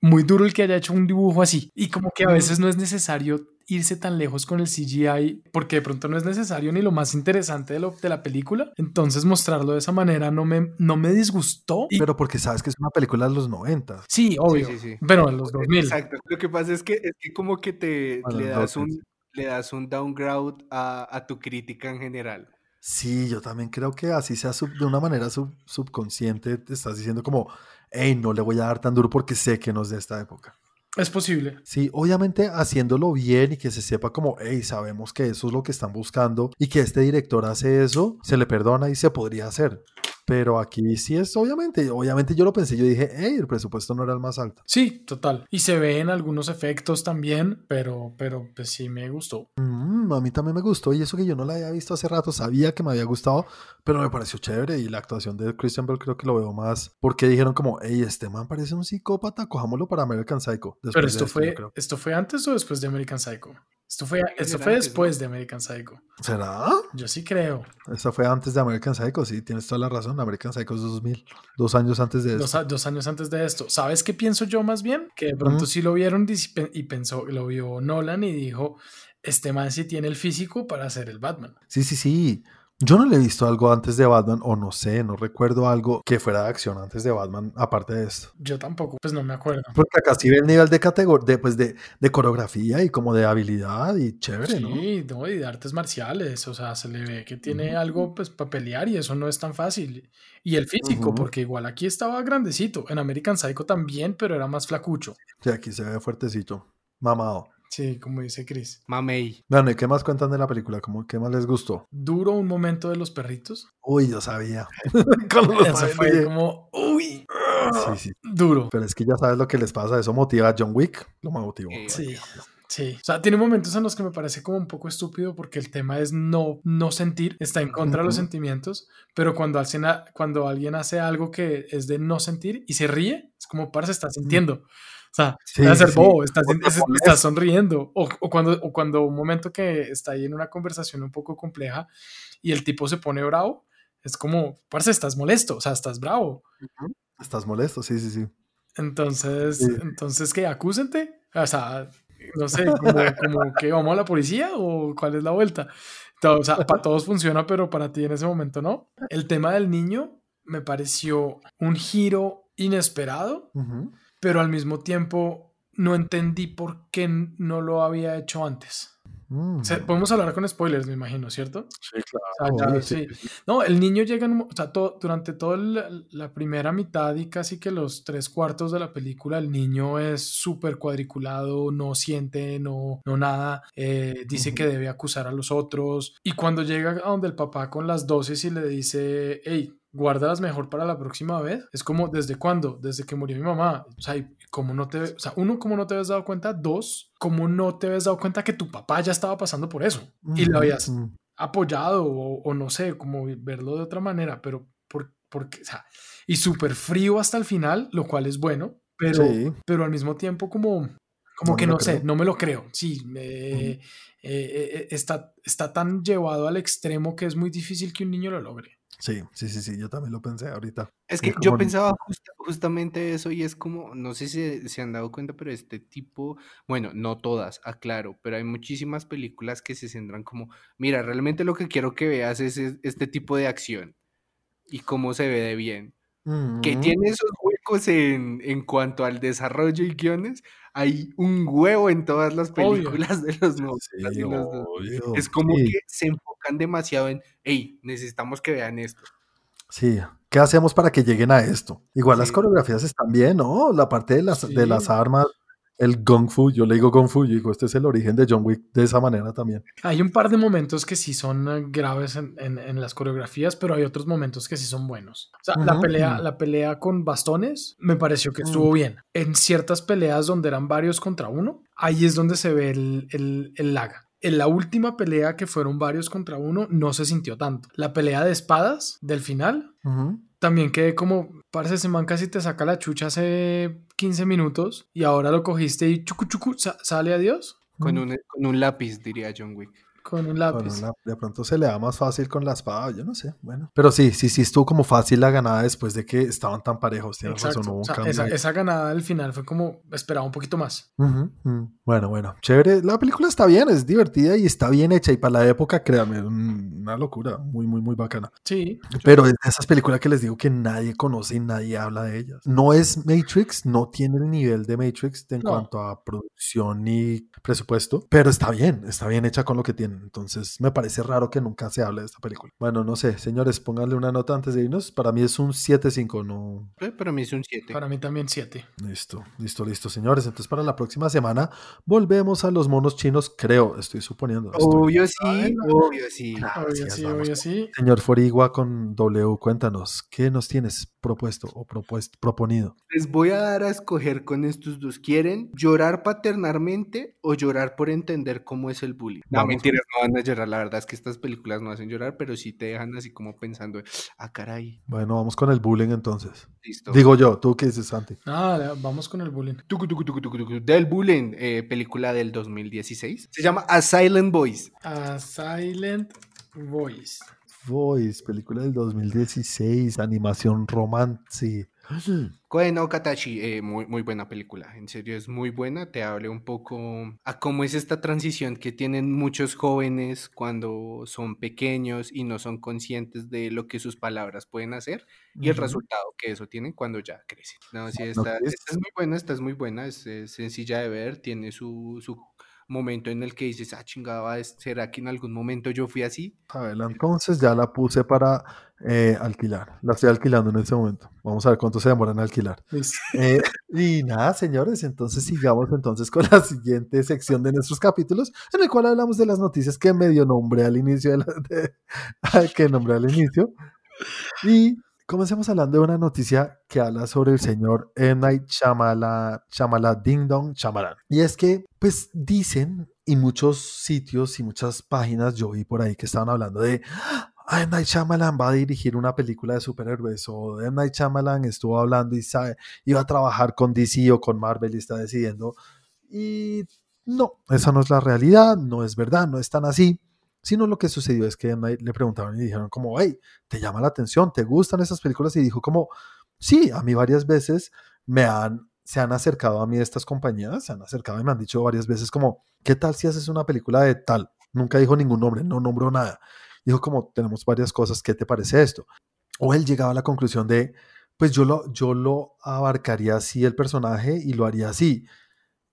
muy duro el que haya hecho un dibujo así. Y como que a veces no es necesario irse tan lejos con el CGI porque de pronto no es necesario ni lo más interesante de, lo, de la película. Entonces mostrarlo de esa manera no me, no me disgustó. Y, Pero porque sabes que es una película de los 90. sí, obvio. sí, sí. Pero en los 2000. Exacto. Lo que pasa es que, es que como que te Bueno, le das un, 2000. le das un downgrade a, a tu crítica en general. Sí, yo también creo que así sea sub- de una manera sub- subconsciente, te estás diciendo como, hey, no le voy a dar tan duro porque sé que no es de esta época. Es posible. Sí, obviamente haciéndolo bien y que se sepa como, hey, sabemos que eso es lo que están buscando y que este director hace eso, se le perdona y se podría hacer. Pero aquí sí es, obviamente, obviamente yo lo pensé, yo dije, hey, el presupuesto no era el más alto. Sí, total. Y se ven algunos efectos también, pero, pero pues sí me gustó. Mm, a mí también me gustó y eso que yo no la había visto hace rato, sabía que me había gustado, pero me pareció chévere y la actuación de Christian Bell creo que lo veo más porque dijeron como, hey, este man parece un psicópata, cojámoslo para American Psycho. Pero Después de esto yo fue. ¿esto fue antes o después de American Psycho? Esto fue, esto fue antes, después ¿no? de American Psycho. ¿Será? Yo sí creo. Esta fue antes de American Psycho, sí, tienes toda la razón. American Psycho es 2000, dos años antes de Dos, esto. dos años antes de esto. ¿Sabes qué pienso yo más bien? Que de pronto sí lo vieron y pensó, lo vio Nolan y dijo, este man sí tiene el físico para ser el Batman. Sí, sí, sí. Yo no le he visto algo antes de Batman, o no sé, no recuerdo algo que fuera de acción antes de Batman, aparte de esto. Yo tampoco, pues no me acuerdo. Porque acá sí ve el nivel de categoría, de, pues de, de coreografía y como de habilidad y chévere, ¿no? Sí, no, y de artes marciales, o sea, se le ve que tiene algo pues para pelear y eso no es tan fácil. Y el físico, porque igual aquí estaba grandecito, en American Psycho también, pero era más flacucho. Sí, aquí se ve fuertecito, mamado. Sí, como dice Chris. Mamey. Bueno, ¿y qué más cuentan de la película? ¿Cómo, ¿Qué más les gustó? Duro un momento de los perritos. Uy, yo sabía. Cuando lo Eso fue como, uy, Sí, sí. duro. Pero es que ya sabes lo que les pasa. Eso motiva a John Wick. Lo motivó. Eh, Sí, sí. O sea, tiene momentos en los que me parece como un poco estúpido porque el tema es no, no sentir, está en contra de los Ujú. sentimientos, pero cuando alguien, ha- cuando alguien hace algo que es de no sentir y se ríe, es como, parce, está sintiendo. O sea, Sí, está ser sí. bobo, estás, estás sonriendo. O, o cuando, o cuando un momento que está ahí en una conversación un poco compleja y el tipo se pone bravo, es como, parce, estás molesto, o sea, estás bravo. Estás molesto, sí, sí, sí. Entonces, Sí. entonces ¿qué? Acúsente. O sea, no sé, como, como que vamos a la policía o cuál es la vuelta. Todo- o sea, para todos funciona, pero para ti en ese momento no. El tema del niño me pareció un giro inesperado, Ujú. Pero al mismo tiempo no entendí por qué no lo había hecho antes. Mm. O sea, podemos hablar con spoilers, me imagino, ¿cierto? Sí, claro. O sea, ya, obvio, sí. No, el niño llega, en o sea, todo- durante toda la, primera mitad y casi que los tres cuartos de la película, el niño es súper cuadriculado, no siente, no, no nada, eh, dice que debe acusar a los otros. Y cuando llega a donde el papá con las dosis y le dice, hey, guárdalas mejor para la próxima vez, es como, ¿desde cuándo? Desde que murió mi mamá. O sea, y ¿cómo no te, o sea, uno, ¿cómo no te habías dado cuenta? Dos, ¿cómo no te habías dado cuenta que tu papá ya estaba pasando por eso? Y lo habías apoyado o, o no sé, como verlo de otra manera, pero por, porque, o sea, y súper frío hasta el final, lo cual es bueno, pero, Sí. pero al mismo tiempo como, como No que no sé, no me lo creo, sí, me- eh, eh, está, está tan llevado al extremo que es muy difícil que un niño lo logre. Sí, sí, sí, sí, yo también lo pensé ahorita. Es que yo pensaba justa- justamente eso y es como, no sé si se han dado cuenta, pero este tipo, bueno, no todas, aclaro, pero hay muchísimas películas que se centran como, mira, realmente lo que quiero que veas es, es- este tipo de acción y cómo se ve de bien. Que tiene esos huecos en, en cuanto al desarrollo y guiones, hay un huevo en todas las Obvio. películas de los 90 Sí, y los dos. obvio. Es como Sí, que se enfocan demasiado en, hey, necesitamos que vean esto. Sí, ¿qué hacemos para que lleguen a esto? Igual las coreografías están bien, ¿no? La parte de las, de las armas, el Kung Fu, yo le digo Kung Fu, yo digo, este es el origen de John Wick de esa manera también. Hay un par de momentos que sí son eh, graves en, en- en las coreografías, pero hay otros momentos que sí son buenos. O sea, la, pelea, la pelea con bastones me pareció que Mm. estuvo bien. En ciertas peleas donde eran varios contra uno, ahí es donde se ve el, el, el lag. en la última pelea, que fueron varios contra uno, no se sintió tanto. La pelea de espadas del final, también quedé como, parece ese man casi te saca la chucha hace 15 minutos y ahora lo cogiste y chucu chucu, sa- sale a Dios Con Mm. un, con un lápiz, diría John Wick. Con un lápiz. la- de pronto se le da más fácil con la espada, yo no sé, bueno. Pero sí, sí, sí estuvo como fácil la ganada después de que estaban tan parejos, tienes razón, hubo O un sea, cambio esa, esa ganada del final fue como esperaba un poquito más. Ujú, ujú. Bueno, bueno, chévere. La película está bien, es divertida y está bien hecha y para la época, créanme, un- una locura, muy, muy, muy bacana. Sí, Pero es de esas películas que les digo que nadie conoce y nadie habla de ellas. No es Matrix, no tiene el nivel de Matrix en No. cuanto a producción y presupuesto, pero está bien, está bien hecha con lo que tiene. Entonces me parece raro que nunca se hable de esta película. Bueno, no sé, señores, pónganle una nota antes de irnos. Para mí es un 7-5, no. Eh, Para mí es un 7. para mí también 7. Listo, listo, listo, señores. Entonces para la próxima semana volvemos a los monos chinos, creo, estoy suponiendo. estoy- Obvio sí, Ay, obvio sí. Claro, Obvio así sí, obvio con- sí. Señor Forigua con W, cuéntanos, ¿qué nos tienes propuesto o propuesto, proponido? Les voy a dar a escoger con estos dos. ¿Quieren llorar paternalmente o llorar por entender cómo es el bullying? No, Vamos. No van a llorar. La verdad es que estas películas no hacen llorar, pero sí te dejan así como pensando, ah, caray, Bueno, vamos con el bullying entonces. listo. Digo yo, ¿tú qué dices, Santi? Ah, vamos con el bullying. Tucu, tucu, tucu, tucu, tucu, Del bullying, eh, película del 2016. Se llama A Silent Voice. A Silent Voice. Voice, película del 2016, animación romance. Koe no Katachi, eh, muy, muy buena película, en serio es muy buena, te habla un poco a cómo es esta transición que tienen muchos jóvenes cuando son pequeños y no son conscientes de lo que sus palabras pueden hacer y el resultado que eso tienen cuando ya crecen. No, sí, esta, esta es muy buena, esta es muy buena, es, es sencilla de ver, tiene su, su momento en el que dices, ah, chingada, ¿será que en algún momento yo fui así? Isabela, entonces ya la puse para eh, alquilar. La estoy alquilando en este momento. Vamos a ver cuánto se demora en alquilar. Eh, y nada, señores, entonces sigamos entonces con la siguiente sección de nuestros capítulos, en el cual hablamos de las noticias que medio nombré al inicio de la, de- que nombré al inicio. Y comencemos hablando de una noticia que habla sobre el señor M. Night Shyamala, Shyamala Ding Dong Shyamalan. Y es que, pues dicen, y muchos sitios y muchas páginas yo vi por ahí que estaban hablando de "Ah, M. Night Shyamalan va a dirigir una película de superhéroes o M. Night Shyamalan estuvo hablando y sabe, iba a trabajar con DC o con Marvel y está decidiendo. Y no, esa no es la realidad, no es verdad, no es tan así. Sino lo que sucedió es que le preguntaron y dijeron como, hey, ¿te llama la atención? ¿Te gustan esas películas? Y dijo como, sí, a mí varias veces me han, se han acercado a mí estas compañías, se han acercado y me han dicho varias veces como, ¿qué tal si haces una película de tal? Nunca dijo ningún nombre, no nombró nada. Dijo como, tenemos varias cosas, ¿qué te parece esto? O él llegaba a la conclusión de, pues yo lo, yo lo abarcaría así el personaje y lo haría así.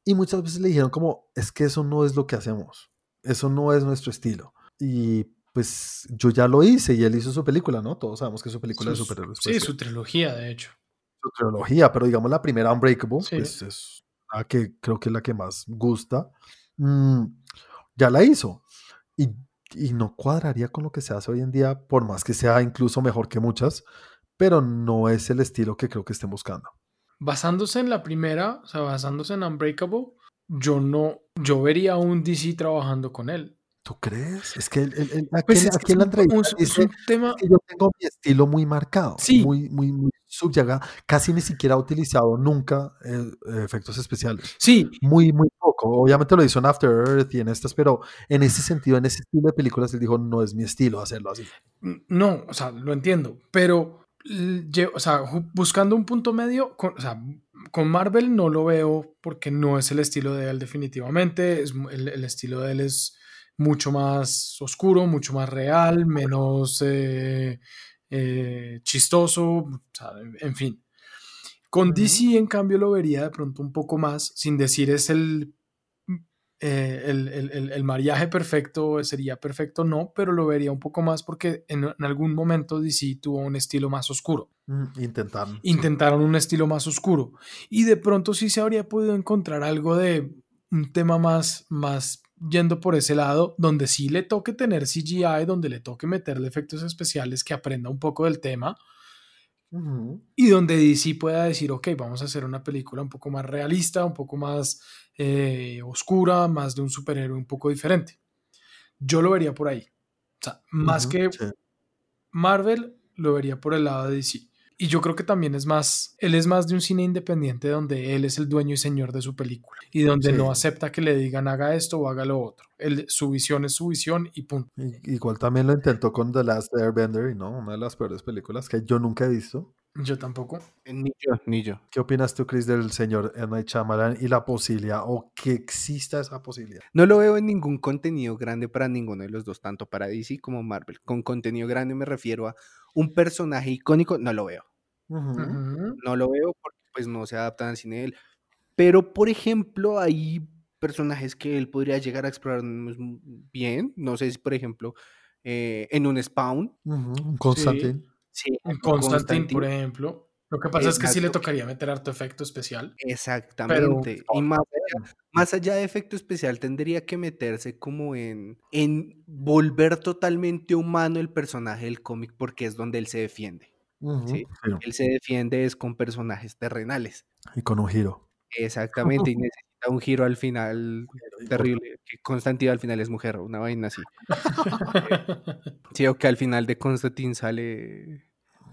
Y muchas veces le dijeron como, es que eso no es lo que hacemos, eso no es nuestro estilo. Y pues yo ya lo hice y él hizo su película, ¿no? Todos sabemos que su película de Sus- superhéroes. Sí, pues, su trilogía, de hecho. su trilogía, pero digamos la primera Unbreakable, Sí. pues es la que creo que es la que más gusta. Mm, ya la hizo. Y, y no cuadraría con lo que se hace hoy en día, por más que sea incluso mejor que muchas, pero no es el estilo que creo que estén buscando. Basándose en la primera, o sea, basándose en Unbreakable, yo no, yo vería a un DC trabajando con él. ¿Tú crees? Es que él- él- aquí, Pues es que un- dice tema, que yo tengo mi estilo muy marcado, Sí. muy, muy, muy subyugado. Casi ni siquiera ha utilizado nunca eh, efectos especiales. sí, Muy, muy poco. Obviamente lo hizo en After Earth y en estas, pero en ese sentido, en ese estilo de películas, él dijo, no es mi estilo hacerlo así. no, o sea, lo entiendo, pero, o sea, buscando un punto medio, con, o sea, con Marvel no lo veo porque no es el estilo de él definitivamente, es, el, el estilo de él es mucho más oscuro, mucho más real, menos eh, eh, chistoso, en, fin. Con Ujú. DC, en cambio, lo vería de pronto un poco más, sin decir es el, eh, el, el- el- el mariaje perfecto, sería perfecto, no, pero lo vería un poco más porque en, en algún momento DC tuvo un estilo más oscuro. Mm, Intentaron. Intentaron un estilo más oscuro. Y de pronto sí se habría podido encontrar algo de un tema más, más yendo por ese lado, donde sí le toque tener CGI, donde le toque meterle efectos especiales, que aprenda un poco del tema y donde DC pueda decir, ok, vamos a hacer una película un poco más realista, un poco más eh, oscura, más de un superhéroe un poco diferente. yo lo vería por ahí. O sea, más que sí. Marvel, lo vería por el lado de DC. Y yo creo que también es más, él es más de un cine independiente donde él es el dueño y señor de su película y donde Sí. no acepta que le digan haga esto o haga lo otro. Él, su visión es su visión y punto. Igual también lo intentó con The Last Airbender, y no, una de las peores películas que yo nunca he visto. Yo tampoco. Ni yo, ni yo. ¿Qué opinas tú, Chris, del señor M. Night Shyamalan y la posibilidad o que exista esa posibilidad? No lo veo en ningún contenido grande para ninguno de los dos, tanto para DC como Marvel. Con contenido grande me refiero a un personaje icónico, no lo veo. No lo veo porque pues no se adaptan al cine de él. Pero, por ejemplo, hay personajes que él podría llegar a explorar bien. No sé si, por ejemplo, eh, en un Spawn. Ujú, un Constantine. Sí, Constantine, por ejemplo. Lo que pasa es que sí le tocaría meter harto efecto especial. Exactamente. y más allá, más allá de efecto especial, tendría que meterse como en, en volver totalmente humano el personaje del cómic porque es donde él se defiende. Sí. sí, Él se defiende es con personajes terrenales. Y con un giro. Exactamente, y necesita un giro al final terrible. Que Constantine al final es mujer, una vaina así. Sí, o que al final de Constantine sale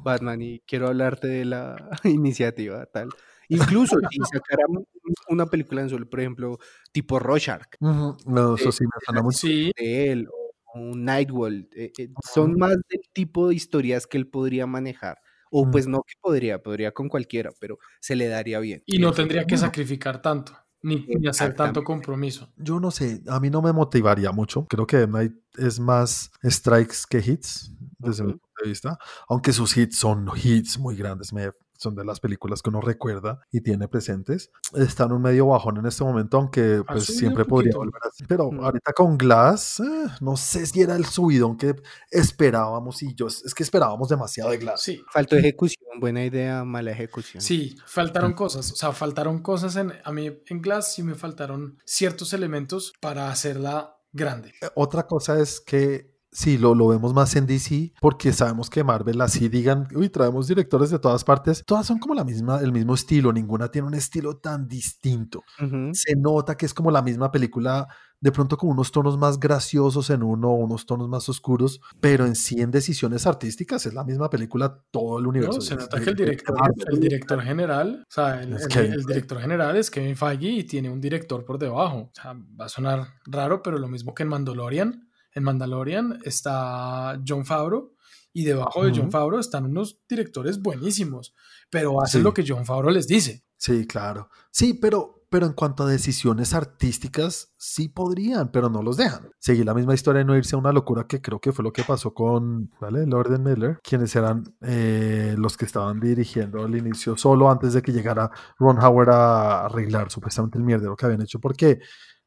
Batman y quiero hablarte de la iniciativa, tal. Incluso si sacaran una película en solo, por ejemplo, tipo Rorschach Ujú, No, eso Eh, sí me suena mucho. Sí, de él o un Nightwall, eh, eh, son más del tipo de historias que él podría manejar. O pues no que podría, podría con cualquiera, pero se le daría bien. y no tendría que sacrificar tanto, ni, ni hacer tanto compromiso. Yo no sé, a mí no me motivaría mucho. Creo que M. Night es más strikes que hits, desde punto de vista. Aunque sus hits son hits muy grandes, me- son de las películas que uno recuerda y tiene presentes. Está en un medio bajón en este momento, aunque Ha pues siempre podría volver así. Pero Mm. ahorita con Glass, eh, no sé si era el subidón que esperábamos y yo, es que esperábamos demasiado de Glass. Sí, Faltó ejecución, buena idea, mala ejecución. Sí, faltaron cosas, o sea, faltaron cosas en, a mí en Glass sí me faltaron ciertos elementos para hacerla grande. Eh, Otra cosa es que sí, lo, lo vemos más en DC porque sabemos que Marvel así digan, uy, traemos directores de todas partes, todas son como la misma, el mismo estilo, ninguna tiene un estilo tan distinto. Ujú. Se nota que es como la misma película, de pronto con unos tonos más graciosos en uno, unos tonos más oscuros, pero en sí en decisiones artísticas es la misma película todo el universo. ¿no? Se nota que el director, el director general, o sea, el, Es el- Kevin el director general es Kevin Feige y tiene un director por debajo. O sea, va a sonar raro, pero lo mismo que en Mandalorian. En Mandalorian está John Favreau y debajo de John. Favreau están unos directores buenísimos, pero hacen Sí. lo que John Favreau les dice. Sí, claro. Sí, pero, pero en cuanto a decisiones artísticas, sí podrían, pero no los dejan. Seguir la misma historia y no irse a una locura que creo que fue lo que pasó con ¿vale? Lord Miller, quienes eran eh, los que estaban dirigiendo al inicio solo antes de que llegara Ron Howard a arreglar supuestamente el mierdero que habían hecho, porque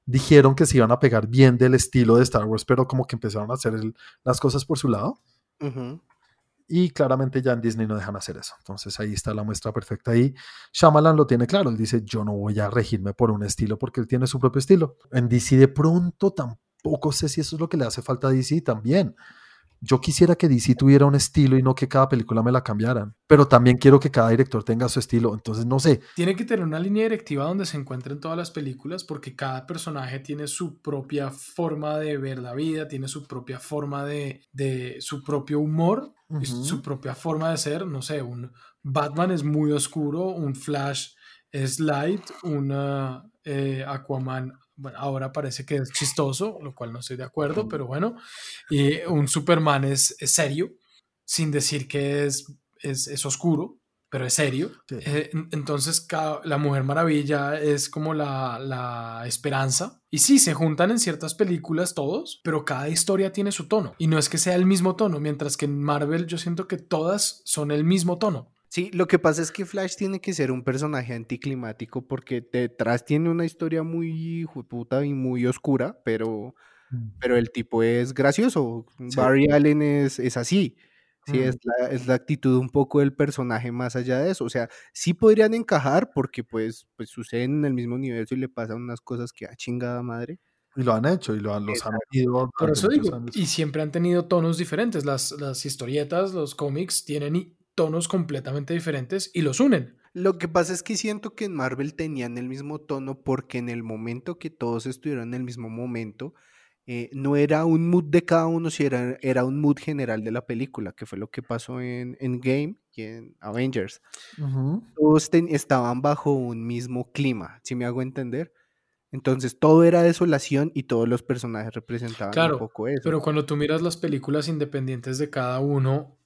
dijeron que se iban a pegar bien del estilo de Star Wars, pero como que empezaron a hacer el- las cosas por su lado. Y claramente ya en Disney no dejan hacer eso. Entonces ahí está la muestra perfecta. Ahí Shyamalan lo tiene claro. Él dice, yo no voy a regirme por un estilo porque él tiene su propio estilo. En DC de pronto tampoco sé si eso es lo que le hace falta a DC también. Yo quisiera que DC tuviera un estilo y no que cada película me la cambiaran. Pero también quiero que cada director tenga su estilo. Entonces no sé. Tiene que tener una línea directiva donde se encuentren todas las películas porque cada personaje tiene su propia forma de ver la vida, tiene su propia forma de, de su propio humor, su propia forma de ser. No sé, un Batman es muy oscuro, un Flash es light, un eh, Aquaman, bueno, ahora parece que es chistoso, lo cual no estoy de acuerdo, pero bueno, y un Superman es, es serio, sin decir que es, es, es oscuro, pero es serio. Sí. Eh, en- entonces la Mujer Maravilla es como la, la esperanza. Y sí, se juntan en ciertas películas todos, pero cada historia tiene su tono. Y no es que sea el mismo tono, mientras que en Marvel yo siento que todas son el mismo tono. Sí, lo que pasa es que Flash tiene que ser un personaje anticlimático porque detrás tiene una historia muy puta y muy oscura, pero, pero el tipo es gracioso. Sí. Barry Allen es, es así. Sí, Mm. es la, es la actitud un poco del personaje más allá de eso. O sea, sí podrían encajar porque pues, pues suceden en el mismo universo y le pasan unas cosas que a chingada madre. Y lo han hecho y lo han, los han ido. Por eso digo, años. y siempre han tenido tonos diferentes. Las, las historietas, los cómics tienen tonos completamente diferentes y los unen. Lo que pasa es que siento que en Marvel tenían el mismo tono porque en el momento que todos estuvieron en el mismo momento, eh, no era un mood de cada uno, sino era, era un mood general de la película, que fue lo que pasó en, en Game y en Avengers. Todos estaban bajo un mismo clima, si me hago entender. Entonces todo era desolación y todos los personajes representaban un poco eso. Pero cuando tú miras las películas independientes de cada uno,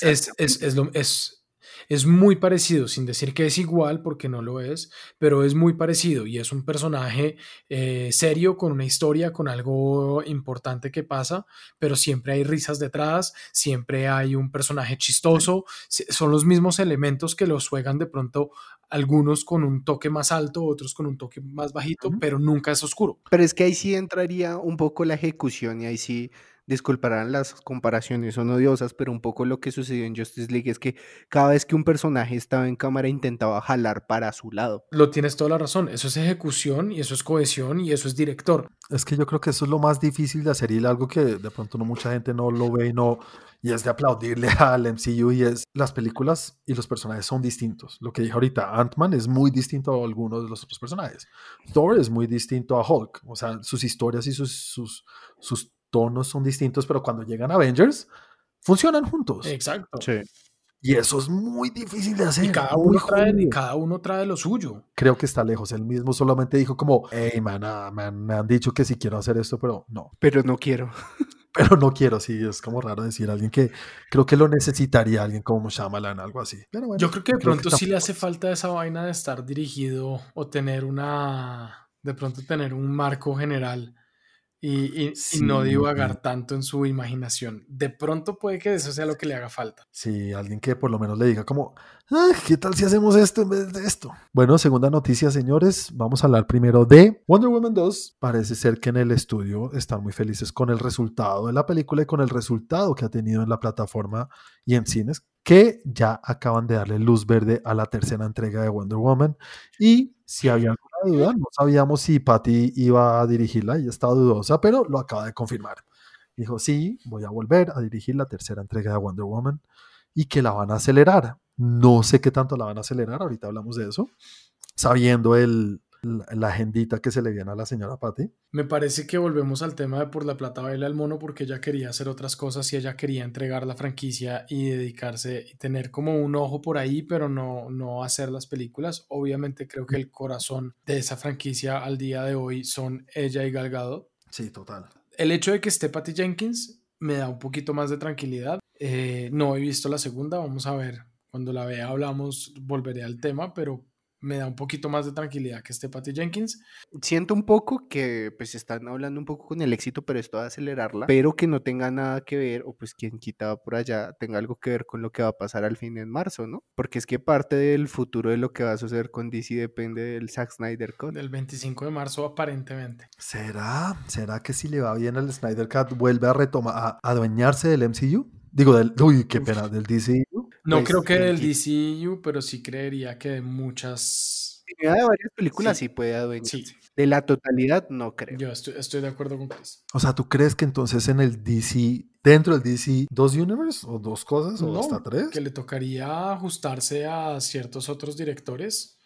es, es, es, lo, es es muy parecido, sin decir que es igual, porque no lo es, pero es muy parecido y es un personaje eh, serio, con una historia, con algo importante que pasa, pero siempre hay risas detrás, siempre hay un personaje chistoso, son los mismos elementos que los juegan de pronto algunos con un toque más alto, otros con un toque más bajito, pero nunca es oscuro. Pero es que ahí sí entraría un poco la ejecución y ahí sí disculparán las comparaciones son odiosas, pero un poco lo que sucedió en Justice League es que cada vez que un personaje estaba en cámara intentaba jalar para su lado. Lo tienes toda la razón, eso es ejecución y eso es cohesión y eso es director. Es que yo creo que eso es lo más difícil de hacer y algo que de pronto no mucha gente no lo ve y no y es de aplaudirle al MCU y es las películas y los personajes son distintos. Lo que dije ahorita, Ant-Man es muy distinto a algunos de los otros personajes. Thor es muy distinto a Hulk, o sea, sus historias y sus, sus, sus tonos son distintos, pero cuando llegan Avengers, funcionan juntos. Exacto. Y eso es muy difícil de hacer. Y cada, uno trae, cada uno trae lo suyo. Creo que está lejos. Él mismo solamente dijo como, hey, man, ah, me han dicho que sí quiero hacer esto, pero no. Pero no quiero. pero no quiero, sí, es como raro decir a alguien que creo que lo necesitaría, alguien como Shyamalan, algo así. Pero Yo creo que de pronto sí le hace falta esa vaina de estar dirigido o tener una, de pronto tener un marco general y, no divagar tanto en su imaginación. De pronto puede que eso sea lo que le haga falta. Sí, alguien que por lo menos le diga como, ¿qué tal si hacemos esto en vez de esto? Bueno, segunda noticia, señores, vamos a hablar primero de Wonder Woman 2. Parece ser que en el estudio están muy felices con el resultado de la película y con el resultado que ha tenido en la plataforma y en cines, que ya acaban de darle luz verde a la tercera entrega de Wonder Woman. Y si había duda, no sabíamos si Patty iba a dirigirla, ella estaba dudosa, pero lo acaba de confirmar. Dijo, sí, voy a volver a dirigir la tercera entrega de Wonder Woman y que la van a acelerar. No sé qué tanto la van a acelerar, ahorita hablamos de eso, sabiendo el, la, agendita que se le viene a la señora Patty. Me parece que volvemos al tema de por la plata baila el mono porque ella quería hacer otras cosas y ella quería entregar la franquicia y dedicarse y tener como un ojo por ahí, pero no, no hacer las películas. Obviamente creo que el corazón de esa franquicia al día de hoy son ella y Galgado. Sí, total. El hecho de que esté Patty Jenkins me da un poquito más de tranquilidad. Eh, no he visto la segunda, vamos a ver. Cuando la vea hablamos, volveré al tema, pero me da un poquito más de tranquilidad que este Patty Jenkins. Siento un poco que pues están hablando un poco con el éxito, pero esto va a acelerarla, pero que no tenga nada que ver, o pues quien quitaba por allá tenga algo que ver con lo que va a pasar al fin en marzo, ¿no? Porque es que parte del futuro de lo que va a suceder con DC depende del Zack Snyder Cut. Del 25 de marzo aparentemente. ¿Será? ¿Será que si le va bien el Snyder Cut vuelve a retomar, a adueñarse del MCU? Digo, del, uy, qué pena, del DCU. No pues, creo que del DCU, pero sí creería que de muchas. De varias películas sí, puede adueñarse. De la totalidad, no creo. Yo estoy, de acuerdo con Chris. O sea, ¿tú crees que entonces en el DC, dentro del DC, dos universe o dos cosas o hasta tres? Que le tocaría ajustarse a ciertos otros directores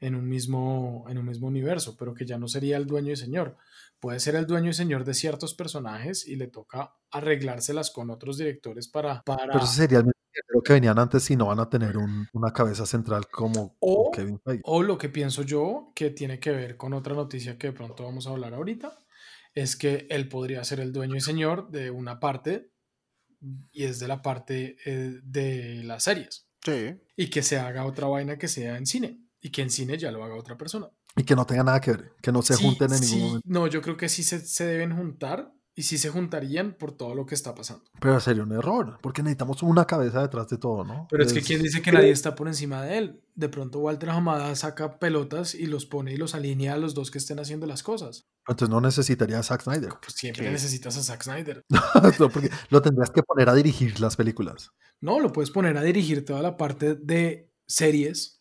en un mismo, en un mismo universo, pero que ya no sería el dueño y señor puede ser el dueño y señor de ciertos personajes y le toca arreglárselas con otros directores para... para... Pero ese sería el lo que venían antes si no van a tener una cabeza central como, o, Kevin Feige. O lo que pienso yo, que tiene que ver con otra noticia que de pronto vamos a hablar ahorita, es que él podría ser el dueño y señor de una parte y es de la parte eh, de las series. Sí. Y que se haga otra vaina que sea en cine y que en cine ya lo haga otra persona. Y que no tenga nada que ver, que no se junten en ningún momento. No, yo creo que sí se, deben juntar y sí se juntarían por todo lo que está pasando. Pero sería un error, porque necesitamos una cabeza detrás de todo, ¿no? Pero es, que quien dice que nadie está por encima de él. De pronto Walter Hamada saca pelotas y los pone y los alinea a los dos que estén haciendo las cosas. Entonces no necesitaría a Zack Snyder. Pues siempre necesitas a Zack Snyder. no, porque lo tendrías que poner a dirigir las películas. No, lo puedes poner a dirigir toda la parte de series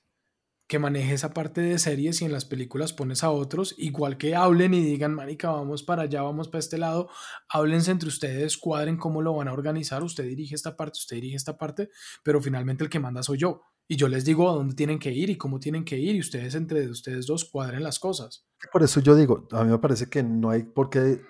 que maneje esa parte de series y en las películas pones a otros, igual que hablen y digan, marica, vamos para allá, vamos para este lado, háblense entre ustedes, cuadren cómo lo van a organizar, usted dirige esta parte, usted dirige esta parte, pero finalmente el que manda soy yo. Y yo les digo a dónde tienen que ir y cómo tienen que ir y ustedes entre ustedes dos cuadren las cosas. Por eso yo digo, a mí me parece que no hay por qué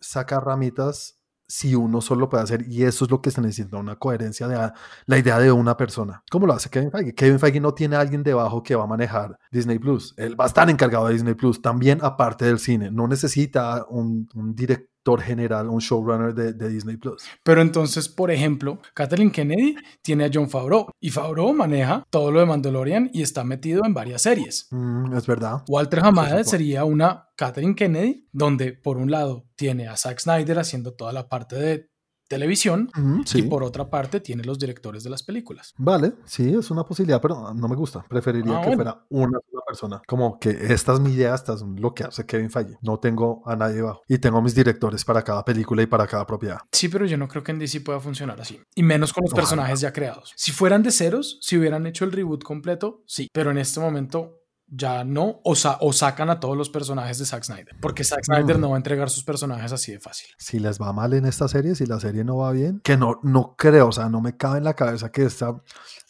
sacar ramitas si uno solo puede hacer, y eso es lo que se necesita, una coherencia de la idea de una persona. ¿Cómo lo hace Kevin Feige? Kevin Feige no tiene a alguien debajo que va a manejar Disney Plus. Él va a estar encargado de Disney Plus, también aparte del cine. No necesita un, un director general, un showrunner de, de, Disney Plus. Pero entonces, por ejemplo, Kathleen Kennedy tiene a John Favreau y Favreau maneja todo lo de Mandalorian y está metido en varias series. Mm, es verdad. Walter Hamada sería una Kathleen Kennedy, donde por un lado tiene a Zack Snyder haciendo toda la parte de televisión y por otra parte tiene los directores de las películas. Vale, sí, es una posibilidad, pero no me gusta. Preferiría ah, que fuera una sola persona. Como que esta es mi idea, esta es lo que hace Kevin Feige. No tengo a nadie abajo. Y tengo mis directores para cada película y para cada propiedad. Sí, pero yo no creo que en DC pueda funcionar así. Y menos con los personajes ya creados. Si fueran de ceros, si hubieran hecho el reboot completo, sí. Pero en este momento ya no, o, o, sacan a todos los personajes de Zack Snyder, porque Zack Snyder no va a entregar sus personajes así de fácil. Si les va mal en esta serie, si la serie no va bien, que no, no creo, o sea, no me cabe en la cabeza que esta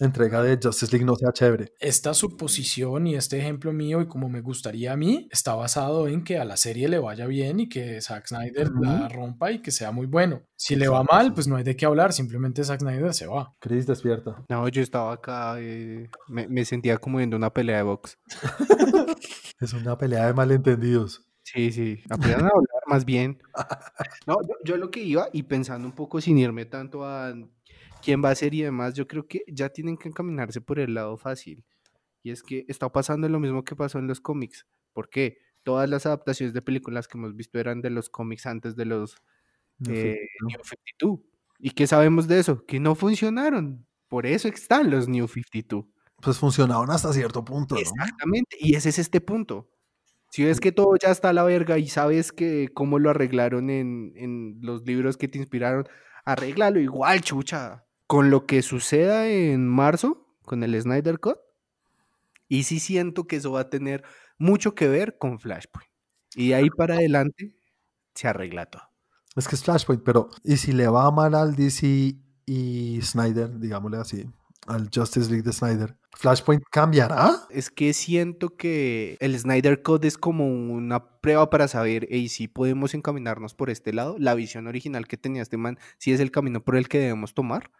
entrega de Justice League no sea chévere. Esta suposición y este ejemplo mío y como me gustaría a mí, está basado en que a la serie le vaya bien y que Zack Snyder la rompa y que sea muy bueno. Si le va mal, pues no hay de qué hablar, simplemente Zack Snyder se va. Chris, despierta. No, yo estaba acá, eh, me, me sentía como viendo una pelea de box. es una pelea de malentendidos. Sí, sí, aprendan a hablar más bien. No, yo, lo que iba y pensando un poco sin irme tanto a quién va a ser y demás, yo creo que ya tienen que encaminarse por el lado fácil. Y es que está pasando lo mismo que pasó en los cómics. ¿Por qué? Todas las adaptaciones de películas que hemos visto eran de los cómics antes de los eh, New 52. ¿Y qué sabemos de eso? Que no funcionaron. Por eso están los New 52 pues funcionaban hasta cierto punto. ¿no? Exactamente, y ese es este punto. Si ves que todo ya está a la verga y sabes que cómo lo arreglaron en, en los libros que te inspiraron, arréglalo igual, chucha. Con lo que suceda en marzo, con el Snyder Cut, y sí siento que eso va a tener mucho que ver con Flashpoint. Y de ahí para adelante se arregla todo. Es que es Flashpoint, pero ¿y si le va mal al DC y Snyder, digámosle así? al Justice League de Snyder, ¿Flashpoint cambiará? Es que siento que el Snyder Code es como una prueba para saber y si podemos encaminarnos por este lado. La visión original que tenía este man, si es el camino por el que debemos tomar.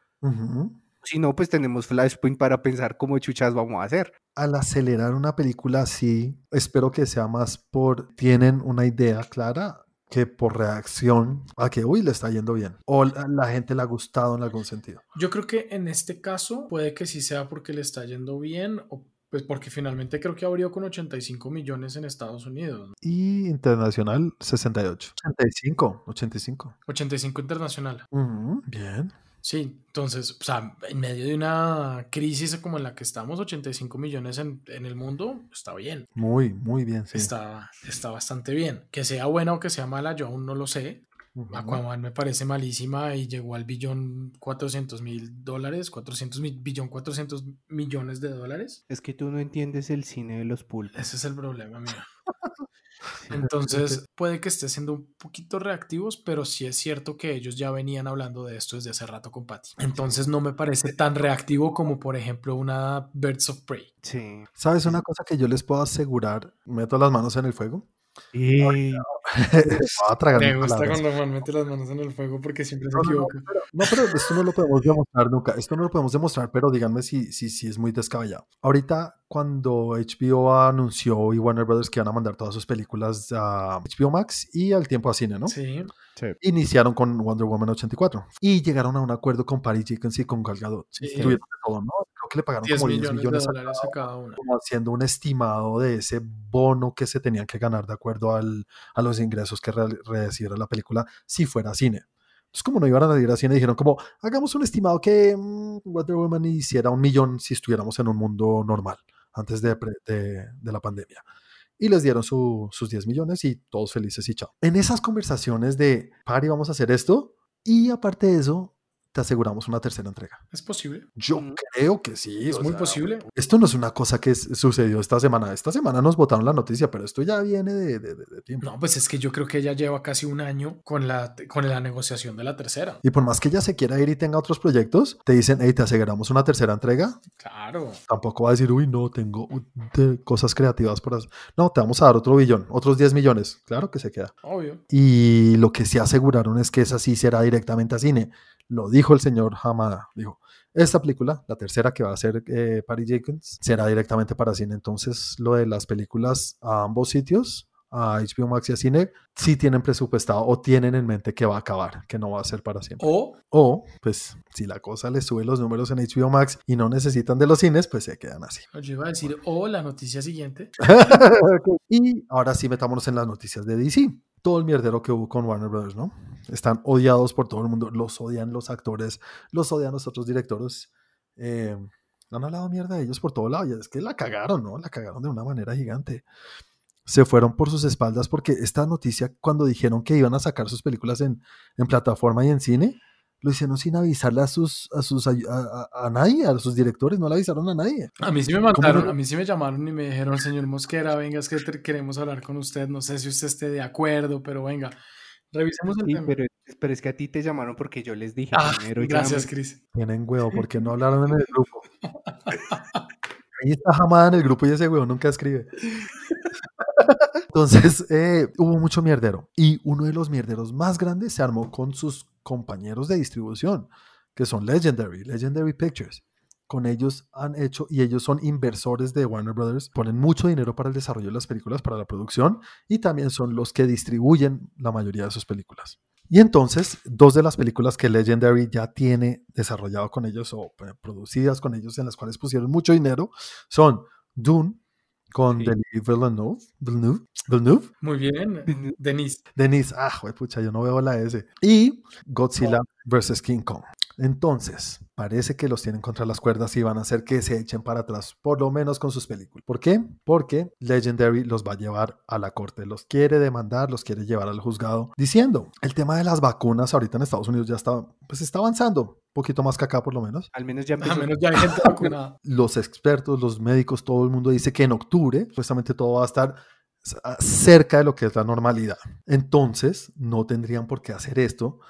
Si no, pues tenemos Flashpoint para pensar cómo chuchas vamos a hacer. Al acelerar una película así, espero que sea más por tienen una idea clara que por reacción a que, uy, le está yendo bien. O la, gente le ha gustado en algún sentido. Yo creo que en este caso puede que sí sea porque le está yendo bien o pues porque finalmente creo que abrió con 85 millones en Estados Unidos. Y internacional 68. 85, 85. 85 internacional. bien. Sí, entonces, o sea, en medio de una crisis como en la que estamos, 85 millones en, el mundo, está bien. Muy, muy bien, sí. Está, está bastante bien. Que sea buena o que sea mala, yo aún no lo sé. Aquaman me parece malísima y llegó al billón 400 mil dólares, 400 mil, billón 400 millones de dólares. Es que tú no entiendes el cine de los pulpos. Ese es el problema, mío. Entonces puede que esté siendo un poquito reactivos, pero sí es cierto que ellos ya venían hablando de esto desde hace rato con Patty. Entonces no me parece tan reactivo como por ejemplo una Birds of Prey. Sí. ¿Sabes una cosa que yo les puedo asegurar? Meto las manos en el fuego. Y... Me gusta cuando Juan mete las manos en el fuego porque siempre se equivoca. No, pero, esto no lo podemos demostrar nunca. Esto no lo podemos demostrar, pero díganme si, si, si es muy descabellado. Ahorita, cuando HBO anunció y Warner Brothers que iban a mandar todas sus películas a HBO Max y al tiempo a cine, ¿no? Sí. Iniciaron con Wonder Woman 84 y llegaron a un acuerdo con Paris Jenkins y con Gal Gadot. Sí. Creo que le pagaron 10 como 10 millones, de dólares a cada uno. Como haciendo un estimado de ese bono que se tenían que ganar de acuerdo al, a los ingresos que recibiera la película si fuera cine. Entonces, como no iban a ir a cine, dijeron como, hagamos un estimado que mm, Wonder Woman hiciera un millón si estuviéramos en un mundo normal, antes de, de, de la pandemia y les dieron sus 10 millones y todos felices y chao. En esas conversaciones de, pari, vamos a hacer esto, y aparte de eso, te aseguramos una tercera entrega. Es posible. Yo Mm. creo que sí. Es muy sea, posible. Esto no es una cosa que sucedió esta semana. Esta semana nos votaron la noticia, pero esto ya viene de, de- de- de tiempo. No, pues es que yo creo que ella lleva casi un año con la, con la negociación de la tercera. Y por más que ella se quiera ir y tenga otros proyectos, te dicen, hey, te aseguramos una tercera entrega. Claro. Tampoco va a decir, uy, no, tengo cosas creativas por hacer. No, te vamos a dar otro billón, otros 10 millones. Claro que se queda. Obvio. Y lo que sí aseguraron es que esa sí será directamente a cine. Lo dijo el señor Hamada. Dijo, esta película, la tercera que va a ser eh, Patty Jenkins, será directamente para cine. Entonces, lo de las películas a ambos sitios, a HBO Max y a cine, sí tienen presupuestado o tienen en mente que va a acabar, que no va a ser para siempre. O O, pues, si la cosa les sube los números en HBO Max y no necesitan de los cines, pues se quedan así. yo iba a decir, o la noticia siguiente. y ahora sí metámonos en las noticias de DC. Todo el mierdero que hubo con Warner Brothers, ¿no? Están odiados por todo el mundo. Los odian los actores, los odian los otros directores. Eh, han hablado mierda de ellos por todo lado. Y es que la cagaron, ¿no? La cagaron de una manera gigante. Se fueron por sus espaldas porque esta noticia, cuando dijeron que iban a sacar sus películas en, en plataforma y en cine, lo hicieron sin avisarle a sus, a sus a, a- a nadie, a sus directores, no le avisaron a nadie. A mí sí me mandaron, no? a mí sí me llamaron y me dijeron, señor Mosquera, venga, es que te- queremos hablar con usted. No sé si usted esté de acuerdo, pero venga, revisemos el Sí, tema. pero, pero es que a ti te llamaron porque yo les dije Ah, primero. gracias, llame. Cris. Tienen huevo, porque no hablaron en el grupo. Ahí está Jamada en el grupo y ese huevo nunca escribe. Entonces, eh, hubo mucho mierdero. Y uno de los mierderos más grandes se armó con sus compañeros de distribución, que son Legendary, Legendary Pictures. Con ellos han hecho, y ellos son inversores de Warner Brothers, ponen mucho dinero para el desarrollo de las películas, para la producción, y también son los que distribuyen la mayoría de sus películas. Y entonces, dos de las películas que Legendary ya tiene desarrollado con ellos o eh, producidas con ellos, en las cuales pusieron mucho dinero, son Dune con Sí. Denis Villeneuve, Villeneuve, Villeneuve, Muy bien, Denise. Denise, ah, pucha, yo no veo la S, y Godzilla vs. King Kong. Entonces, parece que los tienen contra las cuerdas y van a hacer que se echen para atrás, por lo menos con sus películas. ¿Por qué? Porque Legendary los va a llevar a la corte, los quiere demandar, los quiere llevar al juzgado, diciendo, el tema de las vacunas ahorita en Estados Unidos ya está, pues está avanzando, un poquito más que acá por lo menos. Al menos ya menos ya hay gente vacunada. Los expertos, los médicos, todo el mundo dice que en octubre, supuestamente todo va a estar s- a- cerca de lo que es la normalidad. Entonces, no tendrían por qué hacer esto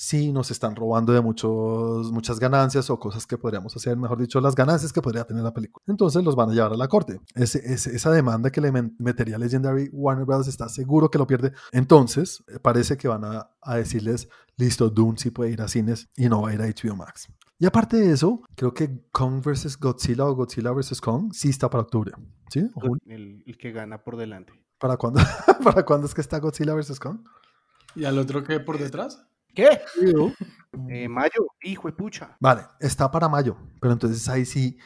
si nos están robando de muchos, muchas ganancias o cosas que podríamos hacer, mejor dicho, las ganancias que podría tener la película. Entonces los van a llevar a la corte. Ese, ese- esa demanda que le metería Legendary Warner Bros. está seguro que lo pierde. Entonces eh, parece que van a, a decirles, listo, Dune sí puede ir a cines y no va a ir a HBO Max. Y aparte de eso, creo que Kong vs. Godzilla o Godzilla vs. Kong sí está para octubre. ¿Sí? El, el que gana por delante. ¿Para cuándo? ¿Para cuándo es que está Godzilla vs. Kong? ¿Y al otro que por detrás? ¿Qué? Eh, mayo, hijo de pucha. Vale, está para mayo, pero entonces ahí sí,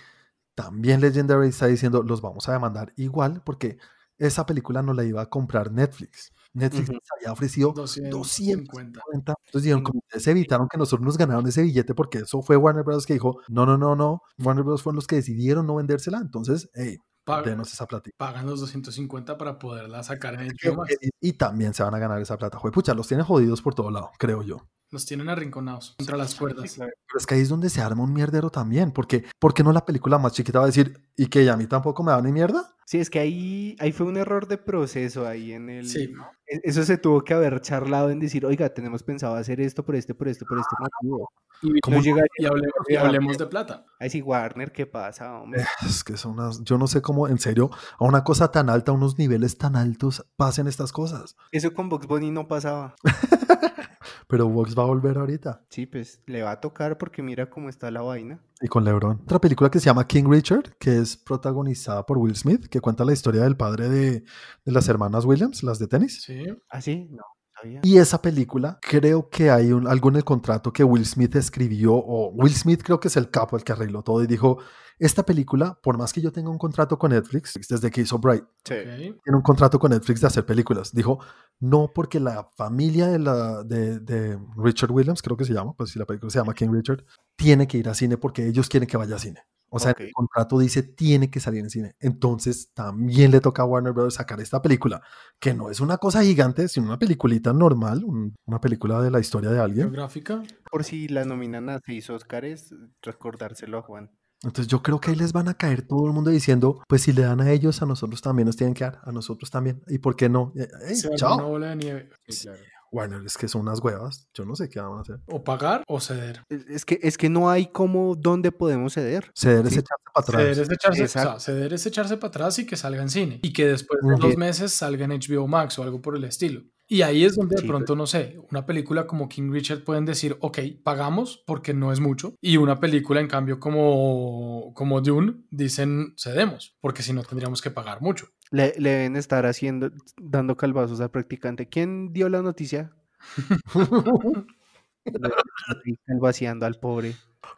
también Legendary está diciendo, los vamos a demandar igual porque esa película no la iba a comprar Netflix. Netflix Ujú. les había ofrecido 250. 40. Entonces dijeron, como ustedes evitaron que nosotros nos ganaron ese billete porque eso fue Warner Bros. que dijo, no, no, no, no, Warner Bros. fueron los que decidieron no vendérsela, entonces, hey, Pagan, denos esa plata. pagan los 250 para poderla sacar en HBO Max. Y, y también se van a ganar esa plata. Jue, pucha, los tienen jodidos por todo lado, creo yo. Los tienen arrinconados contra las cuerdas. Pero es que ahí es donde se arma un mierdero también, porque ¿por qué no la película más chiquita va a decir y que a mí tampoco me da ni mierda? Sí, es que ahí, ahí fue un error de proceso ahí en el... Sí. E- Eso se tuvo que haber charlado en decir, oiga, tenemos pensado hacer esto por este, por este, por este motivo. Y, ¿Cómo No llega y hablemos, y hablemos de plata. a decir, Warner, ¿qué pasa, hombre? Es que son unas, yo no sé cómo, en serio, a una cosa tan alta, a unos niveles tan altos, pasen estas cosas. Eso con Box Bunny no pasaba. Pero Vox va a volver ahorita. Sí, pues le va a tocar porque mira cómo está la vaina. Y con LeBron. Otra película que se llama King Richard, que es protagonizada por Will Smith, que cuenta la historia del padre de, de las hermanas Williams, las de tenis. Sí. ¿Ah, sí? No. Y esa película, creo que hay un- algo en el contrato que Will Smith escribió, o Will Smith creo que es el capo, el que arregló todo, y dijo, esta película, por más que yo tenga un contrato con Netflix, desde que hizo Bright, Sí. tiene un contrato con Netflix de hacer películas. Dijo, no porque la familia de, la, de, de Richard Williams, creo que se llama, pues si la película se llama King Richard, tiene que ir a cine porque ellos quieren que vaya a cine. O sea, el contrato dice tiene que salir en cine. Entonces también le toca a Warner Bros. sacar esta película, que no es una cosa gigante, sino una peliculita normal, un- una película de la historia de alguien. Geográfica. Por si la nominan a seis Oscars, recordárselo a Juan. Entonces yo creo que ahí les van a caer todo el mundo diciendo, pues si le dan a ellos, a nosotros también nos tienen que dar, a nosotros también. ¿Y por qué no? Eh, eh, Se chao. una bola de nieve. Sí. Warner, es que son unas huevas. Yo no sé qué van a hacer. O pagar o ceder. Es que, es que no hay como dónde podemos ceder. Ceder es echarse para atrás. Ceder es, echarse, o sea, Exacto. ceder es echarse para atrás y que salga en cine. Y que después de Ujú. dos meses salga en HBO Max o algo por el estilo. Y ahí es donde de Sí, pronto, no sé, una película como King Richard pueden decir, ok, pagamos porque no es mucho. Y una película, en cambio, como, como Dune, dicen, cedemos, porque si no tendríamos que pagar mucho. Le, le deben estar haciendo, dando calvazos al practicante. ¿Quién dio la noticia? Ahí Calvaceando al pobre.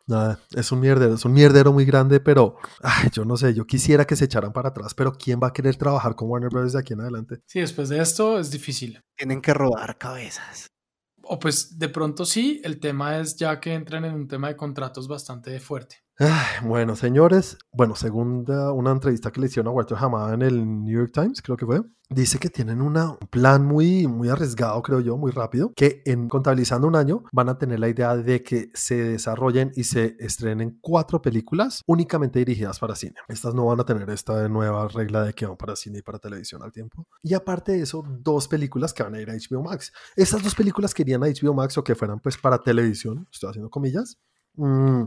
Nada, es un mierdero, es un mierdero muy grande, pero ay, yo no sé, yo quisiera que se echaran para atrás, pero ¿quién va a querer trabajar con Warner Bros. de aquí en adelante? Sí, después de esto es difícil. Tienen que rodar cabezas. O pues de pronto sí, el tema es ya que entran en un tema de contratos bastante fuerte. Bueno, señores, bueno, según la- una entrevista que le hicieron a Walter Hamada en el New York Times, creo que fue, dice que tienen un plan muy, muy arriesgado, creo yo, muy rápido, que en contabilizando un año van a tener la idea de que se desarrollen y se estrenen cuatro películas únicamente dirigidas para cine. Estas no van a tener esta nueva regla de que van para cine y para televisión al tiempo. Y aparte de eso, dos películas que van a ir a HBO Max. Estas dos películas que irían a HBO Max o que fueran pues para televisión, estoy haciendo comillas, mm,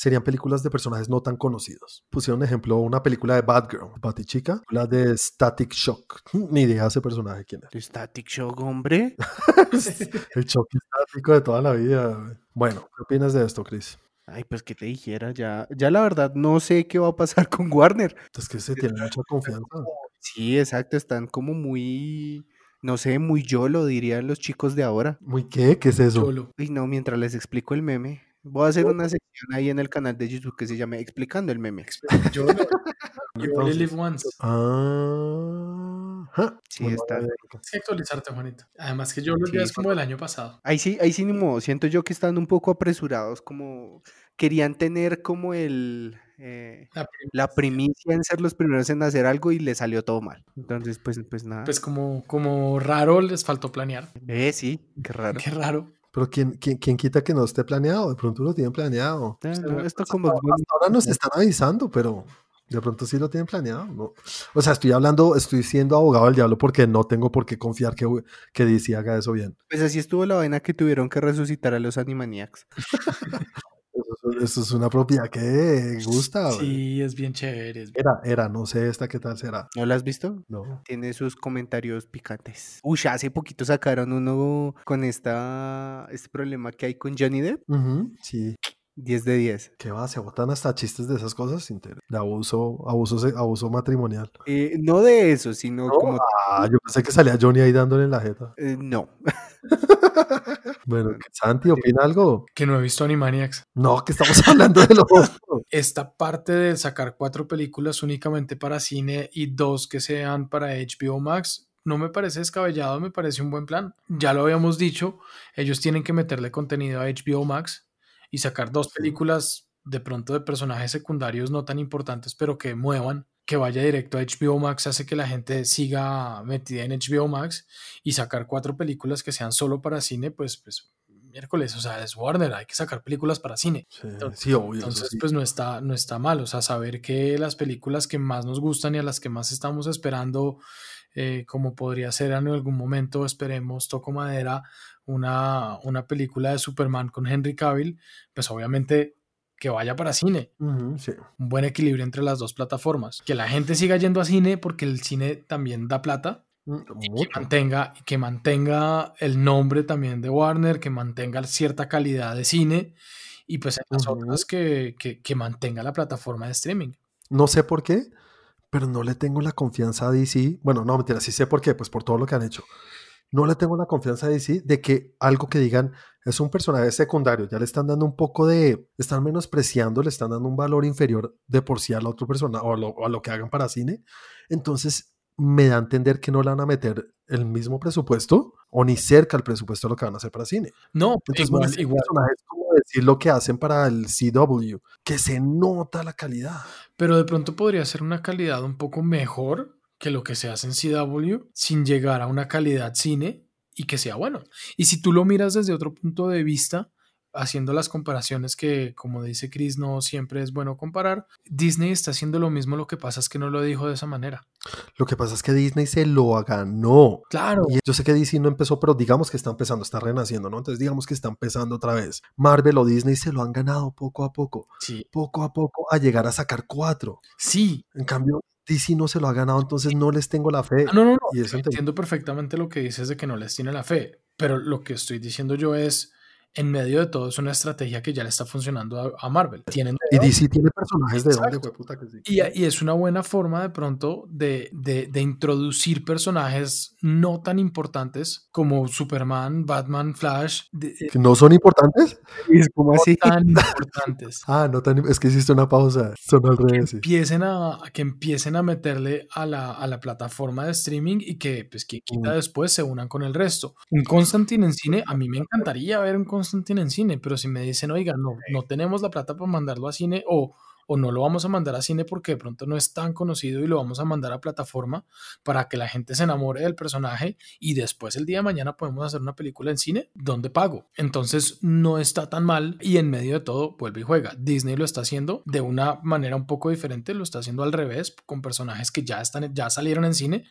serían películas de personajes no tan conocidos. Pusieron ejemplo una película de Batgirl, Batichica, la de Static Shock. Ni idea de ese personaje quién es. Static Shock, hombre. El shock estático de toda la vida. güey. Bueno, ¿qué opinas de esto, Chris? Ay, pues que te dijera, ya, ya la verdad no sé qué va a pasar con Warner. Es que se tiene mucha confianza. Sí, exacto, están como muy, no sé, muy yolo, dirían los chicos de ahora. ¿Muy qué? ¿Qué es eso? Y no, mientras les explico el meme, voy a hacer una sección ahí en el canal de YouTube que se llama Explicando el meme. Yo You only live once. Ah, ajá. Sí, Bueno, está. Tienes que actualizarte, Juanito. Además que yo lo Sí, es como del año pasado. Ahí sí, ahí sí ni modo. Siento yo que están un poco apresurados, como querían tener como el eh, La prim- la primicia en ser los primeros en hacer algo y les salió todo mal. Entonces, pues, pues nada. Pues como, como raro les faltó planear. Ve, sí, qué raro. Qué raro. Pero ¿quién, quién, quién quita que no esté planeado? De pronto lo tienen planeado. Ah, no, esto como Hasta ahora nos están avisando, pero de pronto sí lo tienen planeado. ¿no? O sea, estoy hablando, estoy siendo abogado del diablo porque no tengo por qué confiar que, que DC haga eso bien. Pues así estuvo la vaina que tuvieron que resucitar a los Animaniacs. Eso, es- una propiedad que gusta. Sí, es bien chévere. es bien- Era, era, no sé esta qué tal será. ¿No la has visto? No. Tiene sus comentarios picantes. Uy, hace poquito sacaron uno con esta, este problema que hay con Johnny Depp. Ujú, Sí. 10 de 10. ¿Qué va? Se botan hasta chistes de esas cosas de abuso, abuso, abuso matrimonial. Eh, no de eso, sino como... Ah, yo pensé que salía Johnny ahí dándole en la jeta. eh, no. Bueno, Santi, ¿opina algo? Que no he visto Animaniacs. No, que estamos hablando de lo otro. Esta parte de sacar cuatro películas únicamente para cine y dos que sean para HBO Max no me parece descabellado, me parece un buen plan. Ya lo habíamos dicho, ellos tienen que meterle contenido a HBO Max y sacar dos películas de pronto de personajes secundarios no tan importantes, pero que muevan, que vaya directo a HBO Max, hace que la gente siga metida en HBO Max y sacar cuatro películas que sean solo para cine, pues, pues miércoles, o sea, es Warner, hay que sacar películas para cine. Sí, sí, obvio. Entonces, sí. pues no está, no está mal. O sea, saber que las películas que más nos gustan y a las que más estamos esperando, eh, como podría ser en algún momento, esperemos, toco madera, una, una película de Superman con Henry Cavill, pues obviamente que vaya para cine. Sí. Un buen equilibrio entre las dos plataformas. Que la gente siga yendo a cine porque el cine también da plata. Mm, Y que mantenga, que mantenga el nombre también de Warner, que mantenga cierta calidad de cine y pues en las otras que, que, que mantenga la plataforma de streaming. No sé por qué, pero no le tengo la confianza a DC. Bueno, no, mentira, sí sé por qué, pues por todo lo que han hecho. No le tengo la confianza a DC de que algo que digan es un personaje secundario, ya le están dando un poco de, están menospreciando, le están dando un valor inferior de por sí al otro personaje o a lo, o a lo que hagan para cine. Entonces, me da a entender que no le van a meter el mismo presupuesto o ni cerca al presupuesto de lo que van a hacer para cine. No, Entonces, igual, a ser igual. personajes como decir lo que hacen para el CW, que se nota la calidad. Pero de pronto podría ser una calidad un poco mejor que lo que se hace en CW sin llegar a una calidad cine y que sea bueno. Y si tú lo miras desde otro punto de vista, haciendo las comparaciones que, como dice Chris, no siempre es bueno comparar, Disney está haciendo lo mismo, lo que pasa es que no lo dijo de esa manera. Lo que pasa es que Disney se lo ganó. Claro. Y yo sé que DC no empezó, pero digamos que está empezando, está renaciendo, ¿no? Entonces digamos que está empezando otra vez. Marvel o Disney se lo han ganado poco a poco, Sí. poco a poco, a llegar a sacar cuatro. Sí. En cambio, DC no se lo ha ganado, entonces no les tengo la fe. Ah, no, no, no. Y eso entiendo. Entiendo perfectamente lo que dices de que no les tiene la fe, pero lo que estoy diciendo yo es, en medio de todo, es una estrategia que ya le está funcionando a, a Marvel. Tienen Y. DC tiene personajes de dónde, puta que sí. Y, y es una buena forma de pronto de, de- de introducir personajes no tan importantes como Superman, Batman, Flash, de- de- ¿Que ¿No son importantes? Es como no así. tan importantes. Ah, no tan. Es que hiciste una pausa. Son al revés. sí. Empiecen a, a que empiecen a meterle a la, a la plataforma de streaming y que, pues, quien quita Mm. después se unan con el resto. Un Constantine en cine, a mí me encantaría ver un Constantine en cine, pero si me dicen, oiga, no, no tenemos la plata para mandarlo a cine o, o no lo vamos a mandar a cine porque de pronto no es tan conocido y lo vamos a mandar a plataforma para que la gente se enamore del personaje y después el día de mañana podemos hacer una película en cine, ¿dónde pago? Entonces no está tan mal y en medio de todo vuelve y juega. Disney lo está haciendo de una manera un poco diferente, lo está haciendo al revés con personajes que ya están ya salieron en cine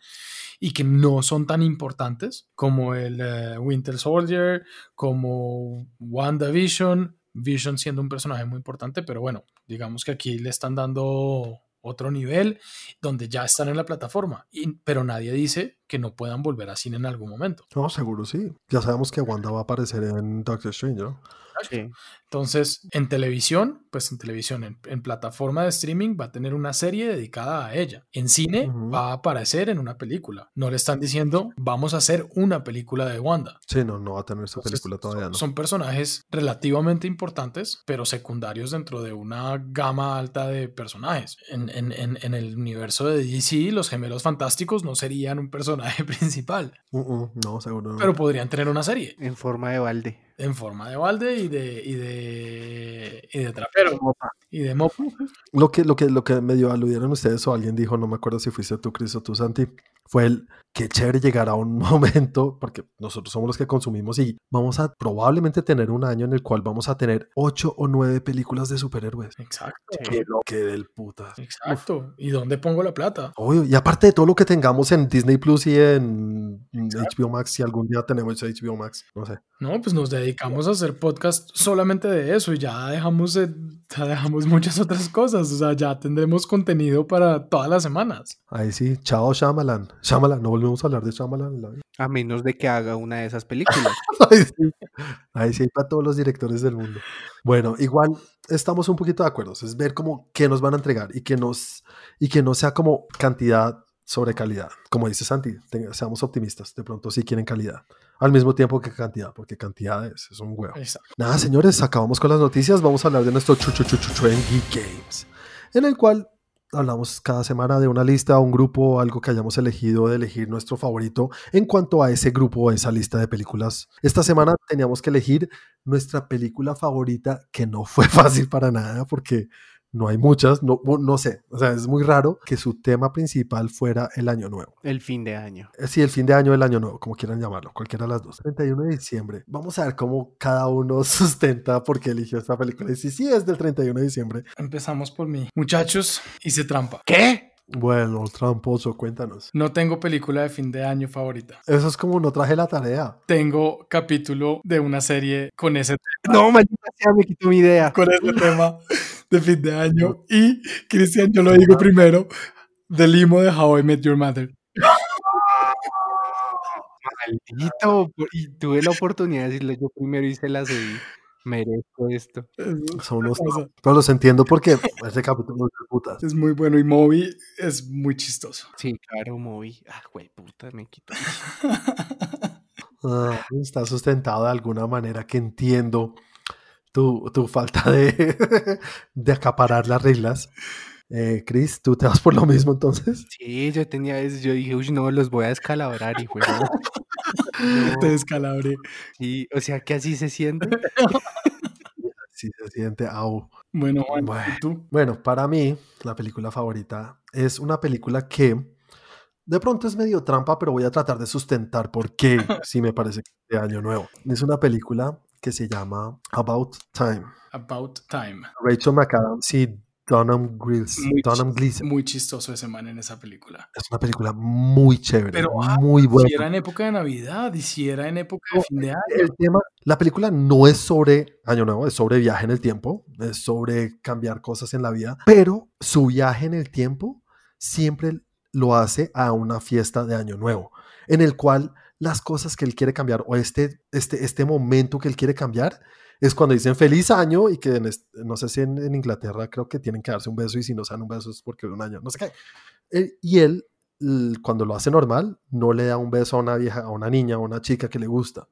y que no son tan importantes como el eh, Winter Soldier, como WandaVision, Vision siendo un personaje muy importante, pero bueno, digamos que aquí le están dando otro nivel donde ya están en la plataforma, y- pero nadie dice que no puedan volver a cine en algún momento. No, seguro sí. Ya sabemos que Wanda va a aparecer en Doctor Strange, ¿no? Sí. Entonces, en televisión, pues en televisión, en, en plataforma de streaming va a tener una serie dedicada a ella. En cine va a aparecer en una película. No le están diciendo, vamos a hacer una película de Wanda. Sí, no, no va a tener esa Entonces, película todavía, son, ¿no? son personajes relativamente importantes, pero secundarios dentro de una gama alta de personajes. En, en- en- en el universo de DC, los gemelos fantásticos no serían un personaje principal, Mm, mm, no, seguro no. pero podrían tener una serie En forma de balde. En forma de balde y de, y de, y de trapero y de mopo. Lo que, lo que, lo que medio aludieron ustedes o alguien dijo, no me acuerdo si fuiste tú, Cris, o tú, Santi, fue el que chévere llegar a un momento, porque nosotros somos los que consumimos y vamos a probablemente tener un año en el cual vamos a tener ocho o nueve películas de superhéroes. Exacto. Que lo que del puta. Exacto. ¿Y dónde pongo la plata? Obvio, y aparte de todo lo que tengamos en Disney Plus y en HBO Max, si algún día tenemos HBO Max, no sé. No, pues nos dedicamos a hacer podcast solamente de eso y ya dejamos, de- ya dejamos muchas otras cosas. O sea, ya tendremos contenido para todas las semanas. Ahí sí, chao Shyamalan. Shyamalan, no volvemos a hablar de Shyamalan. la. A menos de que haga una de esas películas. Ahí sí, ahí sí para todos los directores del mundo. Bueno, igual estamos un poquito de acuerdo. Es ver como qué nos van a entregar y que, nos, y que no sea como cantidad sobre calidad. Como dice Santi, seamos optimistas. De pronto sí quieren calidad. Al mismo tiempo que cantidad, porque cantidad es, es un huevo. Exacto. Nada, señores, acabamos con las noticias. Vamos a hablar de nuestro Chuchu Chuchu Chu en Geek Games, en el cual hablamos cada semana de una lista, un grupo, algo que hayamos elegido, de elegir nuestro favorito en cuanto a ese grupo o esa lista de películas. Esta semana teníamos que elegir nuestra película favorita, que no fue fácil para nada porque no hay muchas, no, no sé, o sea, es muy raro que su tema principal fuera el año nuevo. El fin de año. Eh, Sí, el fin de año, el año nuevo, como quieran llamarlo, cualquiera de las dos. 31 de diciembre. Vamos a ver cómo cada uno sustenta por qué eligió esta película. Y si sí es del 31 de diciembre. Empezamos por mí. Muchachos, hice trampa. ¿Qué? Bueno, tramposo, cuéntanos. No tengo película de fin de año favorita. Eso es como no traje la tarea. Tengo capítulo de una serie con ese, No, maldita sea, me quitó mi idea. con ese tema de fin de año. Y, Cristian, yo lo digo primero, de Limo de How I Met Your Mother. Maldito. Y tuve la oportunidad de decirle yo primero y se la cedí. Merezco esto. Son unos... Pero los entiendo porque ese capítulo es de putas. Es muy bueno y Moby es muy chistoso. Sí, claro, moví. Ah, güey, puta, me quitó. Ah, está sustentado de alguna manera que entiendo tu, tu falta de, de acaparar las reglas. Eh, Chris, ¿tú te vas por lo mismo entonces? Sí, yo tenía eso, yo dije, uy, no, los voy a descalabrar y fue Te descalabré. Sí, o sea que así se siente. Sí, se siente, au. Bueno, Bueno. ¿y tú? Bueno, para mí, la película favorita es una película que de pronto es medio trampa, pero voy a tratar de sustentar por qué sí me parece que es de año nuevo. Es una película que se llama About Time. About Time. Rachel McAdams y Donham, Grills, Muy Donham. Muy chistoso ese man en esa película. Es una película muy chévere, Pero, ah, muy buena. Si era en época de Navidad y si era en época de No, fin de año. El tema, la película no es sobre Año Nuevo, es sobre viaje en el tiempo, es sobre cambiar cosas en la vida, pero su viaje en el tiempo siempre lo hace a una fiesta de Año Nuevo, en el cual las cosas que él quiere cambiar o este, este, este momento que él quiere cambiar es cuando dicen feliz año y que no sé si en, Inglaterra creo que tienen que darse un beso y si no se dan un beso es porque un año, no sé qué. Eh, y él, cuando lo hace normal, no le da un beso a una vieja, a una niña, a una chica que le gusta.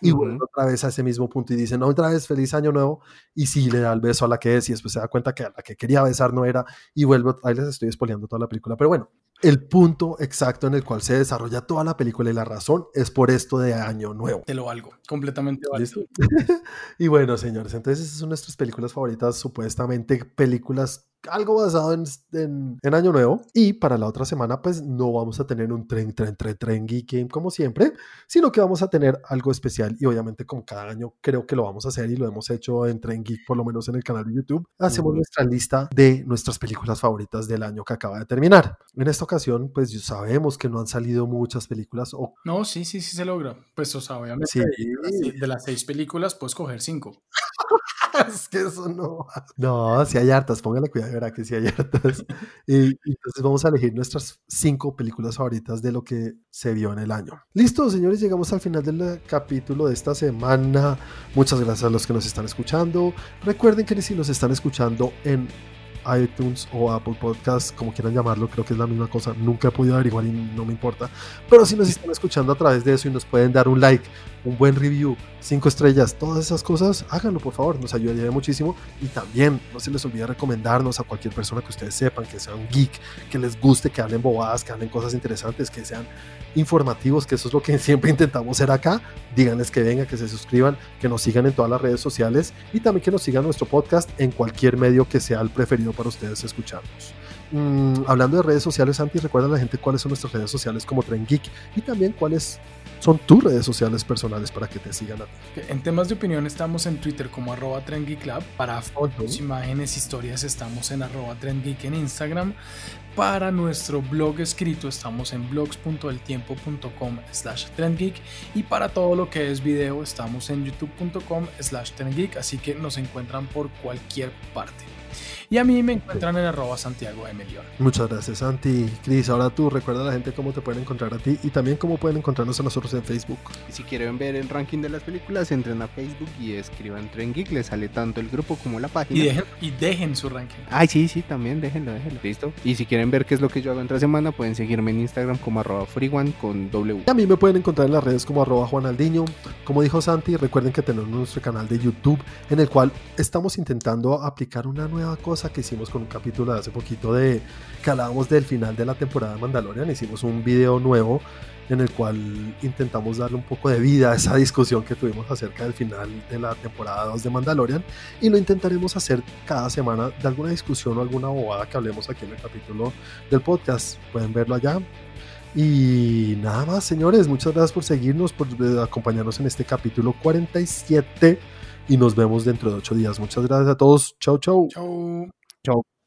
Y vuelve otra vez a ese mismo punto y dice, no, otra vez feliz año nuevo. Y sí le da el beso a la que es y después se da cuenta que a la que quería besar no era. Y vuelve, ahí les estoy spoileando toda la película. Pero bueno, el punto exacto en el cual se desarrolla toda la película y la razón es por esto de año nuevo. Te lo valgo. Completamente y bueno, señores, entonces esas son nuestras películas favoritas, supuestamente películas algo basado en, en, en Año Nuevo. Y para la otra semana, pues no vamos a tener un tren, tren, tren, tren Geek Game como siempre, sino que vamos a tener algo especial. Y obviamente, como cada año, creo que lo vamos a hacer y lo hemos hecho en Tren Geek, por lo menos en el canal de YouTube. Hacemos nuestra lista de nuestras películas favoritas del año que acaba de terminar. En esta ocasión, pues ya sabemos que no han salido muchas películas o No, sí, sí, sí se logra. Pues, o sea, obviamente Sí. de las seis películas puedes coger cinco. es que eso no. No, si hay hartas, póngale cuidado, verá que si hay hartas. Y, y entonces vamos a elegir nuestras cinco películas favoritas de lo que se vio en el año. Listo, señores, llegamos al final del eh, capítulo de esta semana. Muchas gracias a los que nos están escuchando. Recuerden que si nos están escuchando en iTunes o Apple Podcast, como quieran llamarlo, creo que es la misma cosa. Nunca he podido averiguar y no me importa. Pero si nos están escuchando a través de eso y nos pueden dar un like, un buen review, cinco estrellas, todas esas cosas, háganlo por favor, nos ayudaría muchísimo. Y también no se les olvide recomendarnos a cualquier persona que ustedes sepan, que sea un geek, que les guste, que hablen bobadas, que hablen cosas interesantes, que sean informativos, que eso es lo que siempre intentamos hacer acá. Díganles que vengan, que se suscriban, que nos sigan en todas las redes sociales y también que nos sigan nuestro podcast en cualquier medio que sea el preferido para ustedes escucharnos. Mm, hablando de redes sociales, Santi, recuerda a la gente cuáles son nuestras redes sociales como Tren Geek y también cuáles son tus redes sociales personales para que te sigan a ti. En temas de opinión estamos en Twitter como arroba trendgeeklab. Para fotos, imágenes, historias estamos en arroba trendgeek en Instagram. Para nuestro blog escrito estamos en blogs.eltiempo.com slash trendgeek. Y para todo lo que es video estamos en youtube.com slash trendgeek. Así que nos encuentran por cualquier parte. Y a mí me encuentran en arroba Santiago de Melión. Muchas gracias, Santi. Cris, ahora tú recuerda a la gente cómo te pueden encontrar a ti y también cómo pueden encontrarnos a nosotros en Facebook. Y si quieren ver el ranking de las películas, entren a Facebook y escriban Tren Geek, les sale tanto el grupo como la página. Y dejen, y dejen su ranking. Ay, sí, sí, también, déjenlo, déjenlo. Listo. Y si quieren ver qué es lo que yo hago entre semana, pueden seguirme en Instagram como arroba freeone con W. Y a mí me pueden encontrar en las redes como arroba Juanaldiño. Como dijo Santi, recuerden que tenemos nuestro canal de YouTube en el cual estamos intentando aplicar una nueva cosa que hicimos con un capítulo de hace poquito de que hablábamos del final de la temporada de Mandalorian. Hicimos un video nuevo en el cual intentamos darle un poco de vida a esa discusión que tuvimos acerca del final de la temporada 2 de Mandalorian y lo intentaremos hacer cada semana de alguna discusión o alguna bobada que hablemos aquí en el capítulo del podcast. Pueden verlo allá. Y nada más, señores, muchas gracias por seguirnos, por acompañarnos en este capítulo 47 y nos vemos dentro de ocho días. Muchas gracias a todos. Chau, chau. Chau. Chao.